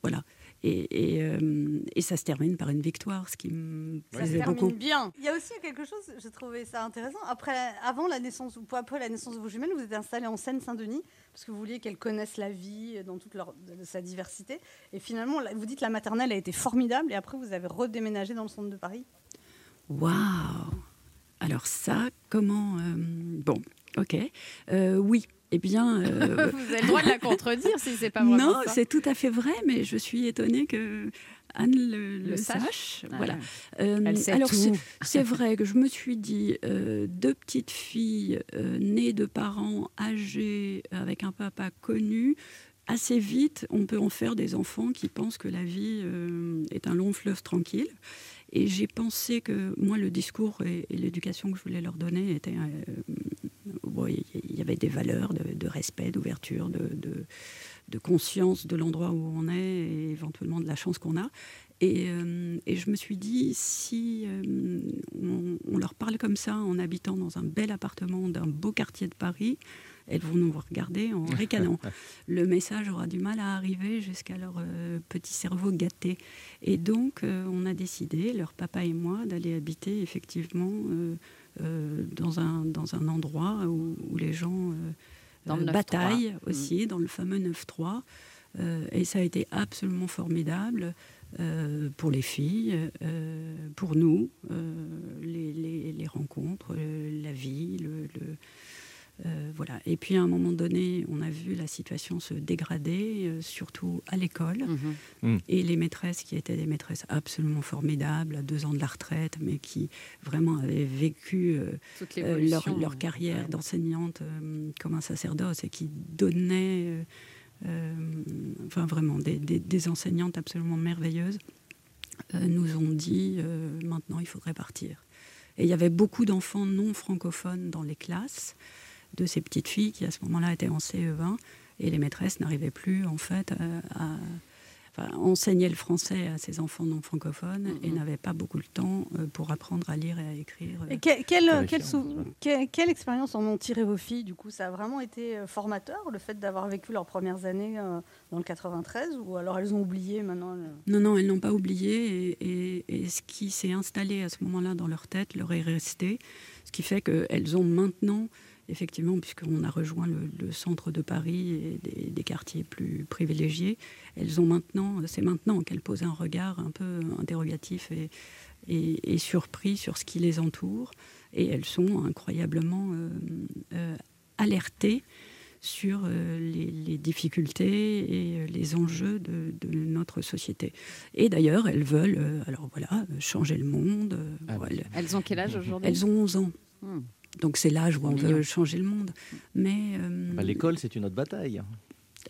Voilà. Et, et, euh, et ça se termine par une victoire, ce qui me plaisait termine beaucoup. bien. Il y a aussi quelque chose, j'ai trouvé ça intéressant. Après, avant la naissance, ou après la naissance de vos jumelles, vous êtes installé en Seine-Saint-Denis parce que vous vouliez qu'elles connaissent la vie dans toute leur, de sa diversité. Et finalement, vous dites que la maternelle a été formidable et après vous avez redéménagé dans le centre de Paris. Waouh Alors ça, comment euh, Bon, ok. Euh, oui, eh bien... euh, Vous avez le droit de la contredire si c'est pas vraiment non, c'est tout à fait vrai, mais je suis étonnée que Anne le, le Le sache. sache. Voilà. Euh, Elle sait alors c'est- c'est vrai que je me suis dit deux petites filles nées de parents âgés avec un papa connu. Assez vite, on peut en faire des enfants qui pensent que la vie euh, est un long fleuve tranquille. Et j'ai pensé que moi, le discours et, et l'éducation que je voulais leur donner étaient. euh, bon, y avait des valeurs de, de respect, d'ouverture, de, de- de conscience de l'endroit où on est et éventuellement de la chance qu'on a. Et, euh, et je me suis dit, si euh, on, on leur parle comme ça en habitant dans un bel appartement d'un beau quartier de Paris, elles vont nous regarder en ricanant. Le message aura du mal à arriver jusqu'à leur euh, petit cerveau gâté. Et donc, on a décidé, leur papa et moi, d'aller habiter effectivement dans, un, dans un endroit où, où les gens euh, Dans le euh, 9-3. bataillent Mm. aussi, dans le fameux 9-3. Euh, et ça a été absolument formidable euh, pour les filles, euh, pour nous, euh, les, les- les rencontres, euh, la vie, le, le- euh, voilà. Et puis à un moment donné, on a vu la situation se dégrader, euh, surtout à l'école. Mhm. Et les maîtresses qui étaient des maîtresses absolument formidables, à deux ans de la retraite, mais qui vraiment avaient vécu euh, euh, leur, leur carrière ouais. d'enseignante euh, comme un sacerdoce et qui donnaient, euh, euh, enfin vraiment, des, des- des enseignantes absolument merveilleuses, euh, nous ont dit euh, maintenant il faudrait partir. Et il y avait beaucoup d'enfants non francophones dans les classes de ces petites filles qui à ce moment-là étaient en CE1 et les maîtresses n'arrivaient plus en fait à, à- enfin, enseigner le français à ces enfants non francophones et n'avaient pas beaucoup le temps euh, pour apprendre à lire et à écrire. euh, Et que- quelle, Terrifiant, quelle, sou- que- quelle expérience en ont tiré vos filles Du coup, ça a vraiment été euh, formateur, le fait d'avoir vécu leurs premières années euh, dans le 93 Ou alors elles ont oublié maintenant le- Non, non, elles n'ont pas oublié et, et- et ce qui s'est installé à ce moment-là dans leur tête leur est resté, ce qui fait qu'elles ont maintenant, effectivement, puisqu'on a rejoint le, le centre de Paris et des, des quartiers plus privilégiés, elles ont maintenant, c'est maintenant qu'elles posent un regard un peu interrogatif et, et- et surpris sur ce qui les entoure et elles sont incroyablement euh, euh, alertées sur euh, les, les difficultés et les enjeux de, de notre société. Et d'ailleurs, elles veulent, euh, alors voilà, changer le monde. Ah Elles ont quel âge aujourd'hui? elles ont 11 ans. Hmm. Donc c'est l'âge où on veut changer le monde. Mais euh, Bah, L'école, c'est une autre bataille.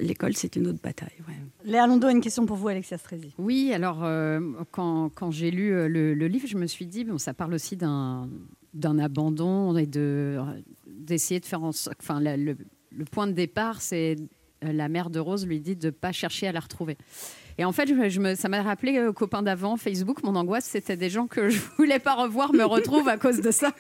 l'école, c'est une autre bataille. ouais. Léa Londo a une question pour vous, Alexia Strezi. Oui, alors euh, quand, quand j'ai lu euh, le, le livre, je me suis dit, bon, ça parle aussi d'un d'un abandon et de d'essayer de faire en sorte. Enfin, la- le, le point de départ, c'est la mère de Rose lui dit de pas chercher à la retrouver. Et en fait, je, je me, ça m'a rappelé euh, aux copains d'avant, Facebook, mon angoisse, c'était des gens que je voulais pas revoir me retrouvent à cause de ça.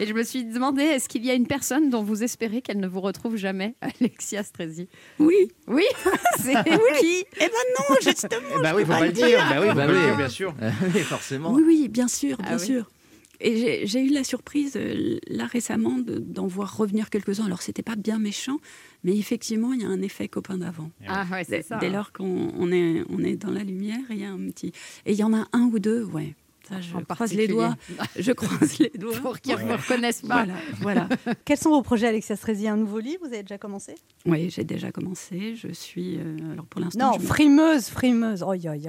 Et je me suis demandé, est-ce qu'il y a une personne dont vous espérez qu'elle ne vous retrouve jamais, Alexia Strezi Oui. Oui, c'est Oui. qui? Eh ben non, justement. Eh ben oui, faut pas pas le dire. Bah oui, Bah pas le oui. dire, bien sûr. oui, forcément. Oui, oui, bien sûr, bien Ah oui. sûr. Et j'ai- eu la surprise, euh, là récemment, de- d'en voir revenir quelques-uns. Alors, c'était pas bien méchant, mais effectivement, il y a un effet copain d'avant. Ah ouais, c'est Dès, ça. dès lors qu'on on est, on est dans la lumière, il y a un petit. Et il y en a un ou deux, ouais. Ça, je En croise les doigts. Je croise les doigts. Pour qu'ils ne me reconnaissent pas. Voilà, voilà. Quels sont vos projets, Alexia Strezi Un nouveau livre Vous avez déjà commencé? Oui, j'ai déjà commencé. Je suis. euh, alors, pour l'instant. Non, frimeuse, frimeuse. Oh, aïe, aïe,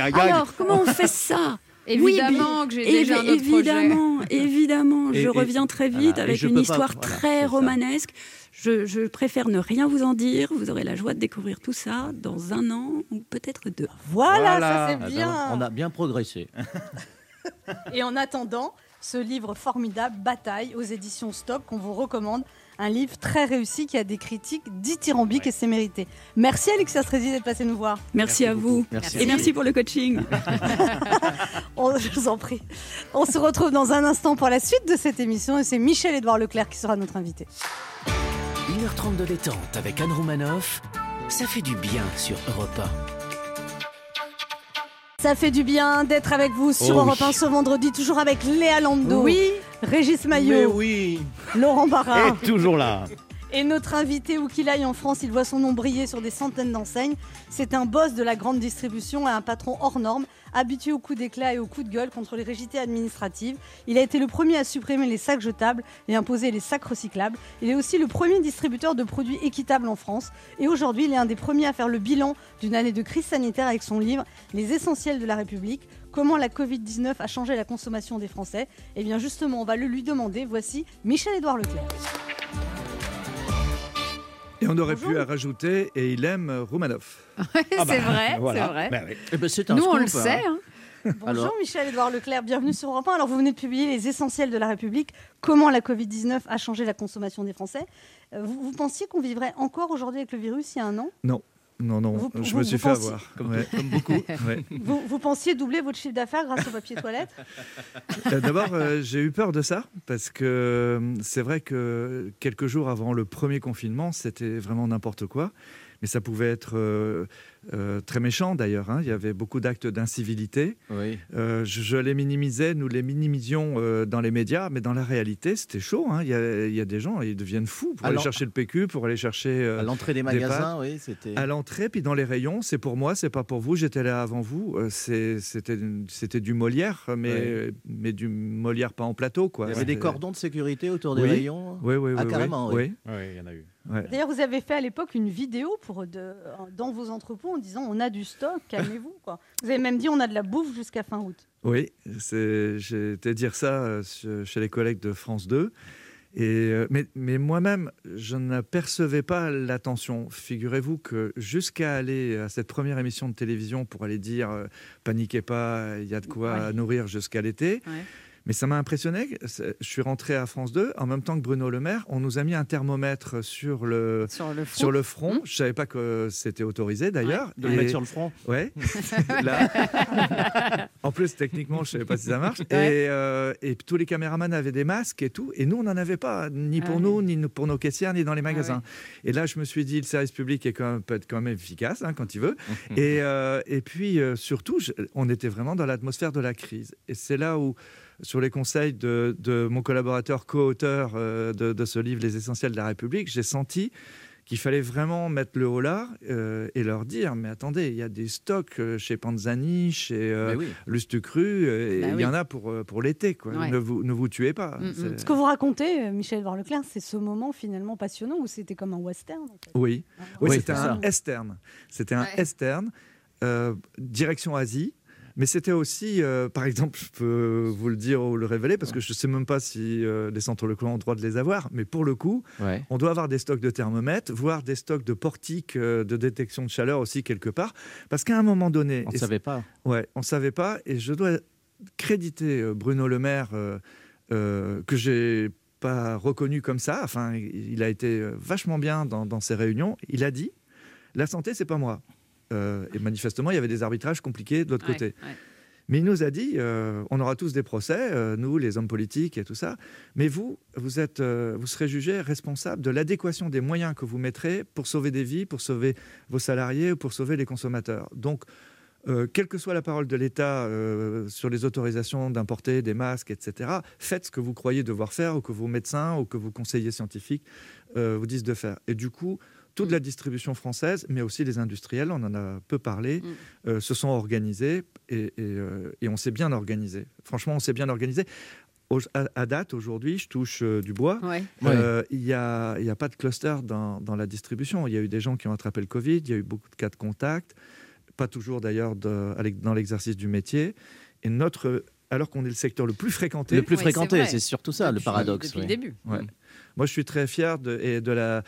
aïe. Alors, comment on fait ça? Évidemment Oui, que j'ai déjà un autre projet. évidemment, évidemment, Et- je et- reviens très vite voilà, avec une pas- histoire voilà, très romanesque. Je, je préfère ne rien vous en dire. Vous aurez la joie de découvrir tout ça dans un an ou peut-être deux. Voilà, Voilà. ça c'est bien. on a bien progressé. Et en attendant, ce livre formidable, Bataille, aux éditions Stock, qu'on vous recommande. Un livre très réussi qui a des critiques dithyrambiques et c'est mérité. Merci Alexia Strezi d'être passé nous voir. Merci, à vous. Merci. Et merci pour le coaching. On- je vous en prie. On se retrouve dans un instant pour la suite de cette émission et c'est Michel-Édouard Leclerc qui sera notre invité. 1h30 de détente avec Anne Romanoff. Ça fait du bien sur Europe Ça fait du bien d'être avec vous sur Oh Europe oui. 1 ce vendredi, toujours avec Léa Lando, Oui, Régis Mais Maillot, oui. Laurent Barra. Et toujours là. Et notre invité, où qu'il aille en France, il voit son nom briller sur des centaines d'enseignes. C'est un boss de la grande distribution et un patron hors norme, habitué aux coups d'éclat et aux coups de gueule contre les rigidités administratives. Il a été le premier à supprimer les sacs jetables et imposer les sacs recyclables. Il est aussi le premier distributeur de produits équitables en France. Et aujourd'hui, il est un des premiers à faire le bilan d'une année de crise sanitaire avec son livre Les essentiels de la République. Comment la Covid-19 a changé la consommation des Français Eh bien justement, on va le lui demander. Voici Michel-Édouard Leclerc. Et on aurait Bonjour. pu à rajouter, et il aime Roumanoff. c'est vrai, c'est vrai. Bah oui. Eh ben, c'est un Nous, on le hein. sait. hein. Bonjour Alors Michel-Édouard Leclerc, bienvenue sur Europe 1. Alors vous venez de publier Les Essentiels de la République, comment la Covid-19 a changé la consommation des Français. Euh, Vous, vous pensiez qu'on vivrait encore aujourd'hui avec le virus il y a un an? Non, non, non, Vous- je vous- me suis fait pensiez- avoir. Comme, Ouais. comme beaucoup. Ouais. vous, vous pensiez doubler votre chiffre d'affaires grâce au papier toilette? Euh, D'abord, euh, j'ai eu peur de ça, parce que euh, c'est vrai que quelques jours avant le premier confinement, c'était vraiment n'importe quoi. Mais ça pouvait être euh, euh, très méchant d'ailleurs. hein. Il y avait beaucoup d'actes d'incivilité. Oui. Euh, je, je les minimisais, nous les minimisions euh, dans les médias, mais dans la réalité, c'était chaud. hein. Il, y a, il y a des gens, ils deviennent fous pour aller chercher le PQ, pour aller chercher euh, À l'entrée des des magasins, oui, c'était. à l'entrée, puis dans les rayons. C'est pour moi, c'est pas pour vous. J'étais là avant vous. Euh, c'est- C'était c'était du Molière, mais, du Molière pas en plateau. Quoi. Il y avait des cordons de sécurité autour des Oui. rayons. Oui, oui, oui. Ah, oui, carrément, oui. oui. Oui, il y en a eu. Ouais. D'ailleurs, vous avez fait à l'époque une vidéo pour de, dans vos entrepôts en disant on a du stock, calmez-vous. quoi. Vous avez même dit on a de la bouffe jusqu'à fin août. Oui, c'est- j'ai été dire ça euh, che- chez les collègues de France 2. Et, euh, mais mais moi-même, je n'apercevais pas l'attention. Figurez-vous que jusqu'à aller à cette première émission de télévision pour aller dire euh, paniquez pas, il y a de quoi nourrir jusqu'à l'été. Ouais. Mais ça m'a impressionné. Je suis rentré à France 2 en même temps que Bruno Le Maire. On nous a mis un thermomètre sur le, Sur le front. sur le front. Mmh. Je savais pas que c'était autorisé d'ailleurs. De le Et- mettre sur le front. Ouais. Là. en plus, techniquement, je savais pas si ça marche. Et, euh, et tous les caméramans avaient des masques et tout. Et nous, on n'en avait pas, ni pour Ah nous, ni pour nos caissières, ni dans les magasins. ouais. Et là, je me suis dit, le service public est quand même, peut être quand même efficace hein, quand il veut. et, euh, et puis, euh, surtout, je- on était vraiment dans l'atmosphère de la crise. Et c'est là où, sur les conseils de, de mon collaborateur co-auteur euh, de, de ce livre, Les Essentiels de la République, j'ai senti qu'il fallait vraiment mettre le haut là euh, et leur dire mais attendez, il y a des stocks euh, chez Panzani, chez euh, oui. Lustucru, et Bah il oui. y en a pour, pour l'été. quoi. Ouais. Ne, vous, ne vous tuez pas. Mm, mm. Ce que vous racontez, Michel Édouard Leclerc, c'est ce moment finalement passionnant où c'était comme un western. en fait. Oui, Ah, oui Oui, c'était un ça. externe. C'était un Ouais. euh, direction Asie. Mais c'était aussi, euh, par exemple, je peux vous le dire ou le révéler, parce que je ne sais même pas si euh, les centres Leclerc ont le droit de les avoir, mais pour le coup, Ouais. on doit avoir des stocks de thermomètres, voire des stocks de portiques euh, de détection de chaleur aussi quelque part, parce qu'à un moment donné... On ne savait pas. Ouais, on ne savait pas. Et je dois créditer Bruno Le Maire, que j'ai pas reconnu comme ça. Enfin, il a été vachement bien dans, dans ses réunions. Il a dit La santé, c'est pas moi. Euh, et manifestement, il y avait des arbitrages compliqués de l'autre Ouais, côté. ouais. Mais il nous a dit, euh, on aura tous des procès, euh, nous, les hommes politiques et tout ça, mais vous, vous, êtes, vous serez jugé responsable de l'adéquation des moyens que vous mettrez pour sauver des vies, pour sauver vos salariés ou pour sauver les consommateurs. Donc, euh, quelle que soit la parole de l'État euh, sur les autorisations d'importer des masques, etc., faites ce que vous croyez devoir faire ou que vos médecins ou que vos conseillers scientifiques euh, vous disent de faire. Et du coup, toute la distribution française, mais aussi les industriels, on en a peu parlé, euh, se sont organisés et, et, euh, et on s'est bien organisé. Franchement, on s'est bien organisé. Au- à, à date, aujourd'hui, je touche euh, du bois. Ouais. Euh, Il n'y a, y a pas de cluster dans, dans la distribution. Il y a eu des gens qui ont attrapé le Covid, il y a eu beaucoup de cas de contact, pas toujours d'ailleurs dans l'exercice du métier. Et notre, alors qu'on est le secteur le plus fréquenté, Le plus Ouais, fréquenté, c'est surtout ça le paradoxe. Depuis le début. Ouais. Moi, je suis très fier de, et de la.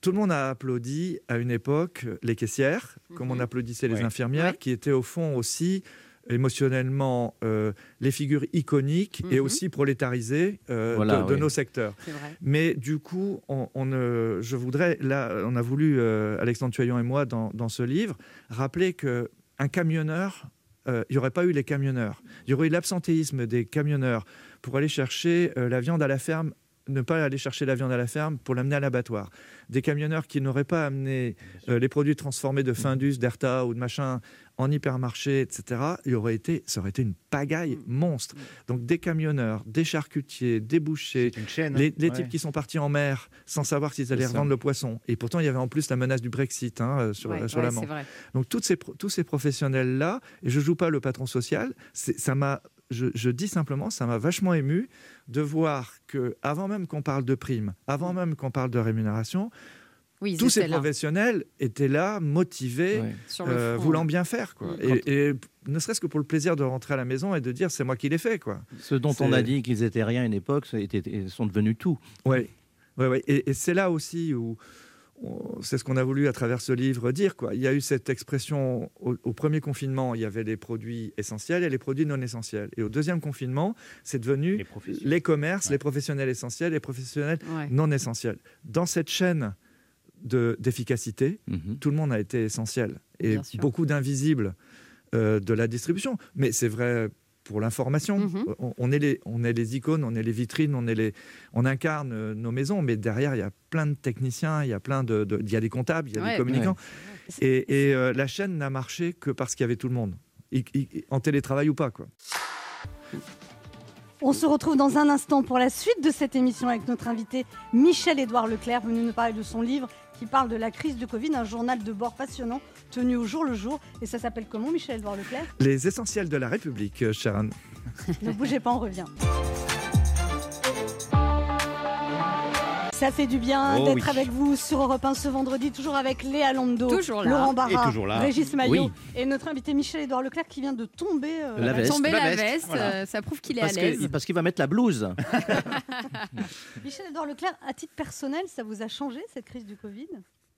Tout le monde a applaudi à une époque les caissières, comme on applaudissait les Ouais. infirmières, Ouais. qui étaient au fond aussi émotionnellement euh, les figures iconiques et Mhm. aussi prolétarisées euh, Voilà, de, de oui. nos secteurs. Mais du coup, on, on, euh, je voudrais, là, on a voulu, euh, Alexandre Tuaillon et moi, dans, dans ce livre, rappeler que un camionneur, euh, il n'y aurait pas eu les camionneurs. Il y aurait eu l'absentéisme des camionneurs pour aller chercher euh, la viande à la ferme, ne pas aller chercher la viande à la ferme pour l'amener à l'abattoir. Des camionneurs qui n'auraient pas amené euh, les produits transformés de Findus, d'Erta ou de machin en hypermarché, etc. Il aurait été, ça aurait été une pagaille monstre. Donc des camionneurs, des charcutiers, des bouchers, chaîne. les, les Ouais. types qui sont partis en mer sans savoir s'ils allaient revendre le poisson. Et pourtant, il y avait en plus la menace du Brexit hein, euh, sur, Ouais, sur ouais, la c'est Manche. vrai. Donc toutes ces, tous ces professionnels-là, et je joue pas le patron social, ça m'a, je, je dis simplement, ça m'a vachement ému de voir que avant même qu'on parle de primes, avant même qu'on parle de rémunération, Oui, tous ces là, professionnels étaient là, motivés, Ouais. euh, front, voulant ouais. bien faire, quoi. Mm. Et, et ne serait-ce que pour le plaisir de rentrer à la maison et de dire c'est moi qui l'ai fait, quoi. Ce dont on a dit qu'ils étaient rien à une époque, ils sont devenus tout. Oui, ouais, ouais. Et, et c'est là aussi où c'est ce qu'on a voulu à travers ce livre dire. Quoi. Il y a eu cette expression au, au premier confinement, il y avait les produits essentiels et les produits non essentiels. Et au deuxième confinement, c'est devenu Les commerces, Ouais. les professionnels essentiels, les professionnels Ouais. non essentiels. Dans cette chaîne de- d'efficacité, Mhm. tout le monde a été essentiel. Et beaucoup d'invisibles euh, de la distribution. Mais c'est vrai pour l'information. Mhm. on, on est les, on est les icônes, on est les vitrines, on, est les, on incarne euh, nos maisons, mais derrière, il y a plein de techniciens, il y a plein de, de- il y a des comptables, il y a Ouais, des communicants. Ouais. Et, et, euh, la chaîne n'a marché que parce qu'il y avait tout le monde, en télétravail ou pas. Quoi. On se retrouve dans un instant pour la suite de cette émission avec notre invité Michel-Édouard Leclerc, venu nous parler de son livre qui parle de la crise de Covid, un journal de bord passionnant tenu au jour le jour. Et ça s'appelle comment, Michel-Édouard Leclerc? Les essentiels de la République, euh, Sharon. Ne bougez pas, on revient. Ça fait du bien Oh d'être oui. avec vous sur Europe 1 ce vendredi, toujours avec Léa Toujours là. Laurent Et Barra, toujours là. Régis Maillot Oui. et notre invité Michel-Édouard Leclerc qui vient de tomber. euh, La veste. Tomber La la veste, veste, voilà. euh, ça prouve qu'il est Parce à l'aise. parce qu'il va mettre la blouse. Michel-Édouard Leclerc, à titre personnel, ça vous a changé cette crise du Covid?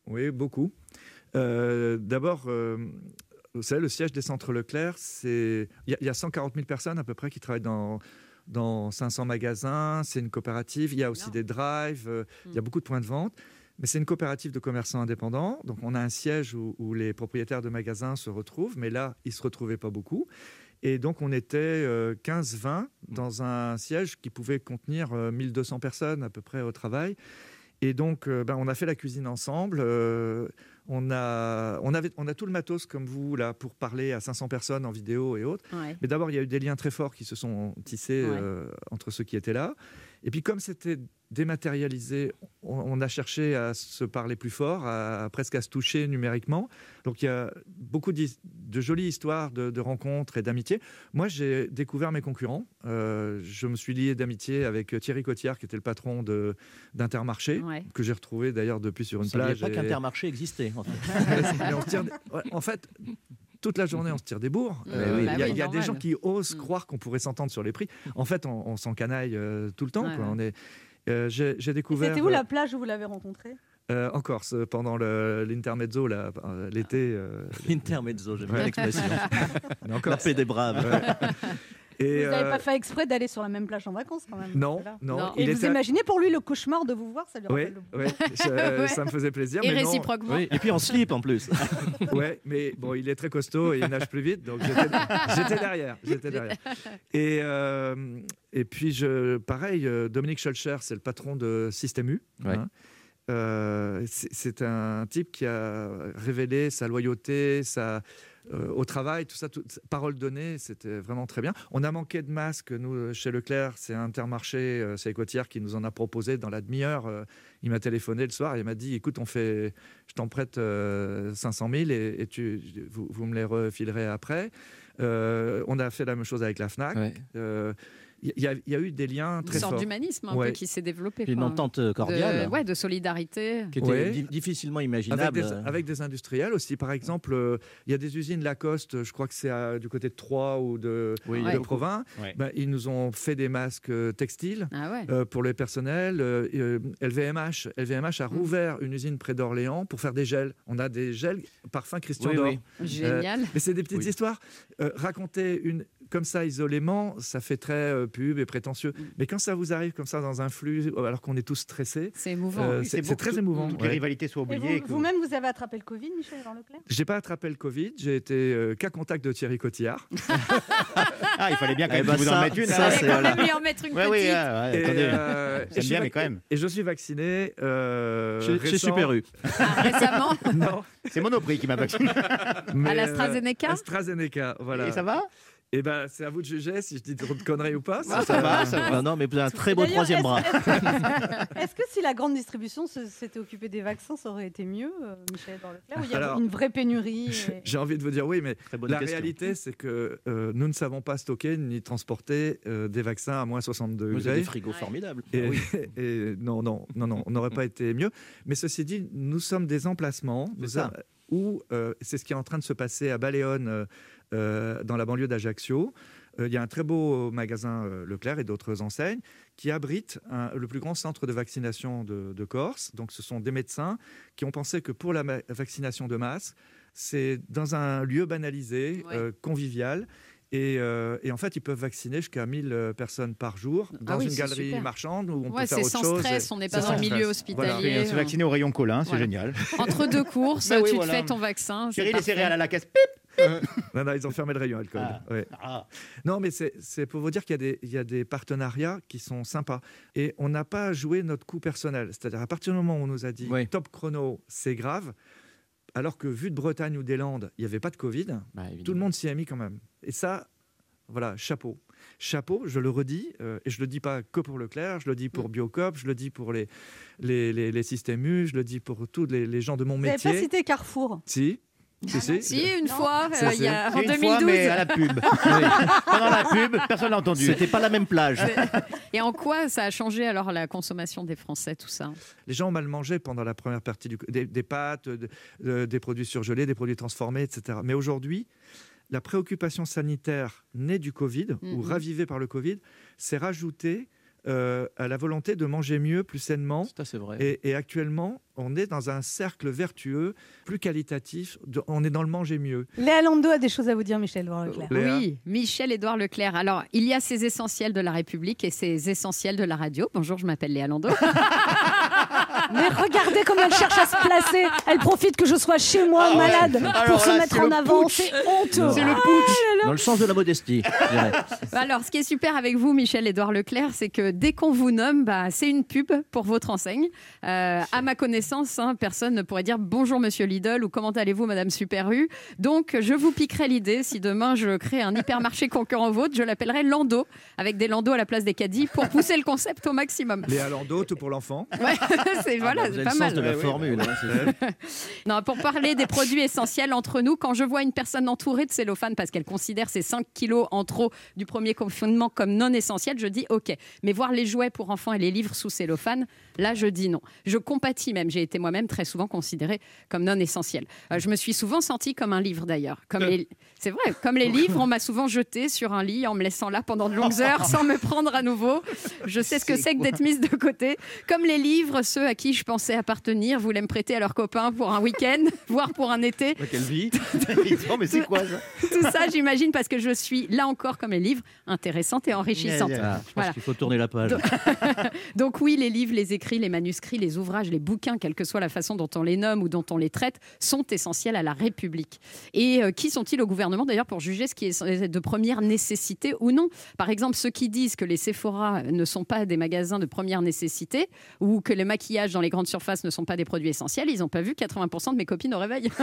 Oui, beaucoup. Euh, D'abord, euh, vous savez, le siège des centres Leclerc, c'est il y, a- il y a 140 000 personnes à peu près qui travaillent dans dans 500 magasins. C'est une coopérative. Il y a aussi des drives. euh, Il y a Mm. beaucoup de points de vente. Mais c'est une coopérative de commerçants indépendants. Donc, on a un siège où, où les propriétaires de magasins se retrouvent. Mais là, ils ne se retrouvaient pas beaucoup. Et donc, on était euh, 15-20 dans un siège qui pouvait contenir euh, 1200 personnes à peu près au travail. Et donc, euh, ben, on a fait la cuisine ensemble. euh, on, a, on, avait, on a tout le matos comme vous, là, pour parler à 500 personnes en vidéo et autres. Ouais. Mais d'abord, il y a eu des liens très forts qui se sont tissés Ouais. euh, entre ceux qui étaient là. Et puis, comme c'était dématérialisé, on, on a cherché à se parler plus fort, à, presque à se toucher numériquement. Donc, il y a beaucoup d'his- de jolies histoires de, de rencontres et d'amitié. Moi, j'ai découvert mes concurrents. Euh, je me suis lié d'amitié avec Thierry Cotillard, qui était le patron de- d'Intermarché, Ouais. que j'ai retrouvé d'ailleurs depuis sur une ne savait plage. pas et- qu'Intermarché existait. En fait. on en toute la journée, on se tire des bourres. Mmh. Euh. Il Bah y a, oui, il y a des gens qui osent Mmh. croire qu'on pourrait s'entendre sur les prix. En fait, on, on s'encanaille euh, tout le temps. Ouais, quoi. ouais. On est, j'ai j'ai découvert. C'était où euh, la plage où vous l'avez rencontré euh, en Corse, euh, pendant l'intermezzo, là, euh, l'été. euh, L'intermezzo, j'aime bien Ouais. l'expression. On est en La paix des braves. Ouais. Et, Vous n'avez euh, pas fait exprès d'aller sur la même plage en vacances quand même Non, non. Et il vous était- imaginez pour lui le cauchemar de vous voir, ça lui Oui, le- je- Ouais. ça me faisait plaisir. Et mais non. réciproquement. Oui, et puis en slip en plus. Ouais, mais bon, il est très costaud et il nage plus vite, donc j'étais derrière, j'étais derrière. Et euh, et puis je, pareil, euh, Dominique Scholcher, c'est le patron de Système U. Ouais. hein. Euh, c'est c'est un type qui a révélé sa loyauté, sa euh, au travail, tout ça, tout- parole donnée, c'était vraiment très bien. On a manqué de masques, nous, chez Leclerc, c'est Intermarché, euh, c'est Écotière qui nous en a proposé dans la demi-heure. euh, il m'a téléphoné le soir, il m'a dit, écoute, on fait, je t'en prête euh, 500 000 et, et tu, vous, vous me les refilerez après. Euh, on a fait la même chose avec la FNAC. Ouais. Il y, a- il y a eu des liens Une très sorte forts. d'humanisme un Ouais. peu qui s'est développé. Une quoi. entente euh, cordiale. De, ouais, de solidarité. Qui était Ouais. difficilement Avec imaginable. des, avec des industriels aussi. Par exemple, euh, il y a des usines Lacoste, je crois que c'est du côté de Troyes ou de, Oui, de Ouais. Provins. Ouais. Ben, ils nous ont fait des masques euh, textiles. Ah ouais. euh, pour les personnels, euh, LVMH, LVMH a Mm. rouvert une usine près d'Orléans pour faire des gels. On a des gels parfum Christian Oui, Dior. oui. Génial. mais c'est des petites Oui. histoires. Euh, raconter une comme ça isolément, ça fait très euh, pub et prétentieux. Mm. Mais quand ça vous arrive comme ça dans un flux, alors qu'on est tous stressés, C'est émouvant. euh, Oui, c'est très émouvant. Toutes Ouais. les rivalités soient Et oubliées. vous- que- Vous-même, vous avez attrapé le Covid, Michel Jean Leclerc? J'ai pas attrapé le Covid, j'ai été euh, cas contact de Thierry Cotillard. Ah, il fallait bien quand Eh même ben vous en ça- mettre une. ça, c'est- quand voilà. même lui en mettre une Ouais, oui, petite. ouais, ouais, Et, attendez. euh, bien, vac- mais quand même. Et je suis vacciné. euh, Chez, chez Super U. Ah, récemment, Non, C'est Monoprix qui m'a vacciné. à l'AstraZeneca. AstraZeneca, voilà. Et ça va? Et ben, c'est à vous de juger si je dis trop de conneries ou pas. Ah, ça va, ça va. Non, non, mais vous avez un très beau troisième est-ce- bras. Est-ce que si la grande distribution s'était occupée des vaccins, ça aurait été mieux, euh, Michel Jean Leclerc Ou il y a Alors, une vraie pénurie et- J'ai envie de vous dire oui, mais la question. réalité, c'est que euh, nous ne savons pas stocker ni transporter euh, des vaccins à moins 60 Vous avez degrés. des frigos formidables. Et, Ah oui. et non, non, non, non, on n'aurait pas été mieux. Mais ceci dit, nous sommes des emplacements nous ça. où euh, c'est ce qui est en train de se passer à Baléone, euh, dans la banlieue d'Ajaccio. Euh, Il y a un très beau magasin euh, Leclerc et d'autres enseignes qui abritent un- le plus grand centre de vaccination de, de Corse. Donc, ce sont des médecins qui ont pensé que pour la vaccination de masse, c'est dans un lieu banalisé, Ouais. euh, convivial. Et, euh, et en fait, ils peuvent vacciner jusqu'à 1000 euh, personnes par jour dans Ah oui, une c'est galerie super. marchande où on Ouais, peut faire c'est autre sans chose. stress, et- on n'est c'est pas dans sans le milieu stress. Voilà. hospitalier. Et on se vacciner au rayon Colin, c'est Voilà. génial. Entre deux courses, Bah oui, tu voilà. te fais ton vaccin. c'est Chérie, les céréales à la caisse. Non, non, ils ont fermé le rayon alcool. Ah. Ouais. Ah. Non, mais c'est pour vous dire qu'il y, a des- il y a des partenariats qui sont sympas. Et on n'a pas joué notre coup personnel. C'est-à-dire, à partir du moment où on nous a dit Oui. top chrono, c'est grave, alors que vu de Bretagne ou des Landes, il n'y avait pas de Covid, Bah, tout le monde s'y est mis quand même. Et ça, voilà, chapeau. Chapeau, je le redis, euh, et je le dis pas que pour Leclerc, je le dis pour. Biocop, je le dis pour les, les, les, les systèmes U, je le dis pour tous les, les gens de mon Vous n'avez pas métier. cité Carrefour? Si, si, si. Si, une Non. fois, euh, il y a, en une 2012. fois, mais à la pub. Pendant la pub, personne n'a entendu. C'était pas la même plage. Et en quoi ça a changé alors la consommation des Français, tout ça? Les gens ont mal mangé pendant la première partie du, des, des pâtes, de- de- des produits surgelés, des produits transformés, etc. Mais aujourd'hui, la préoccupation sanitaire née du Covid ou Mhm. ravivée par le Covid s'est rajoutée euh, à la volonté de manger mieux, plus sainement. Ça, c'est vrai. Et, et actuellement, on est dans un cercle vertueux, plus qualitatif. de- on est dans le manger mieux. Léa Lando a des choses à vous dire, Michel Jean Leclerc. Léa Oui, Michel-Édouard Leclerc. Alors, il y a ces essentiels de la République et ces essentiels de la radio. Bonjour, je m'appelle Léa Lando. Mais regardez comment elle cherche à se placer. Elle profite que je sois chez moi Ah ouais. malade Alors pour se là, mettre en le avant. putsch. C'est honteux. C'est le Dans le sens de la modestie, je dirais. Alors, ce qui est super avec vous, Michel-Édouard Leclerc, c'est que dès qu'on vous nomme, bah, c'est une pub pour votre enseigne. Euh, à ma connaissance, hein, personne ne pourrait dire bonjour Monsieur Lidl ou comment allez-vous Madame Super U. Donc, je vous piquerai l'idée, si demain je crée un hypermarché concurrent vôtre, je l'appellerai Lando, avec des Lando à la place des caddies, pour pousser le concept au maximum. Léa Lando, tout pour l'enfant. Ouais, c'est voilà, Ah, vous c'est avez pas le sens mal. de la formule. bah hein, c'est- Non, pour parler des produits essentiels entre nous, quand je vois une personne entourée de cellophane parce qu'elle considère considère ces 5 kilos en trop du premier confinement comme non essentiels, je dis ok. Mais voir les jouets pour enfants et les livres sous cellophane, là, je dis non. Je compatis même. J'ai été moi-même très souvent considérée comme non essentielle. Euh, je me suis souvent sentie comme un livre d'ailleurs. Comme les... C'est vrai, comme les livres, on m'a souvent jeté sur un lit en me laissant là pendant de longues heures sans me prendre à nouveau. Je sais ce que c'est que d'être mise de côté. Comme les livres, ceux à qui je pensais appartenir voulaient me prêter à leurs copains pour un week-end, voire pour un été. Quelle vie Non, mais c'est quoi ça Tout ça, j'imagine, parce que je suis là encore comme les livres, intéressante et enrichissante. Ah, je pense Voilà. qu'il faut tourner la page. Donc oui, les livres, les écrits, les manuscrits, les ouvrages, les bouquins, quelle que soit la façon dont on les nomme ou dont on les traite, sont essentiels à la République. Et euh, qui sont-ils au gouvernement? D'ailleurs pour juger ce qui est de première nécessité ou non Par exemple, ceux qui disent que les Sephora ne sont pas des magasins de première nécessité ou que les maquillages dans les grandes surfaces ne sont pas des produits essentiels, ils n'ont pas vu 80% de mes copines au réveil.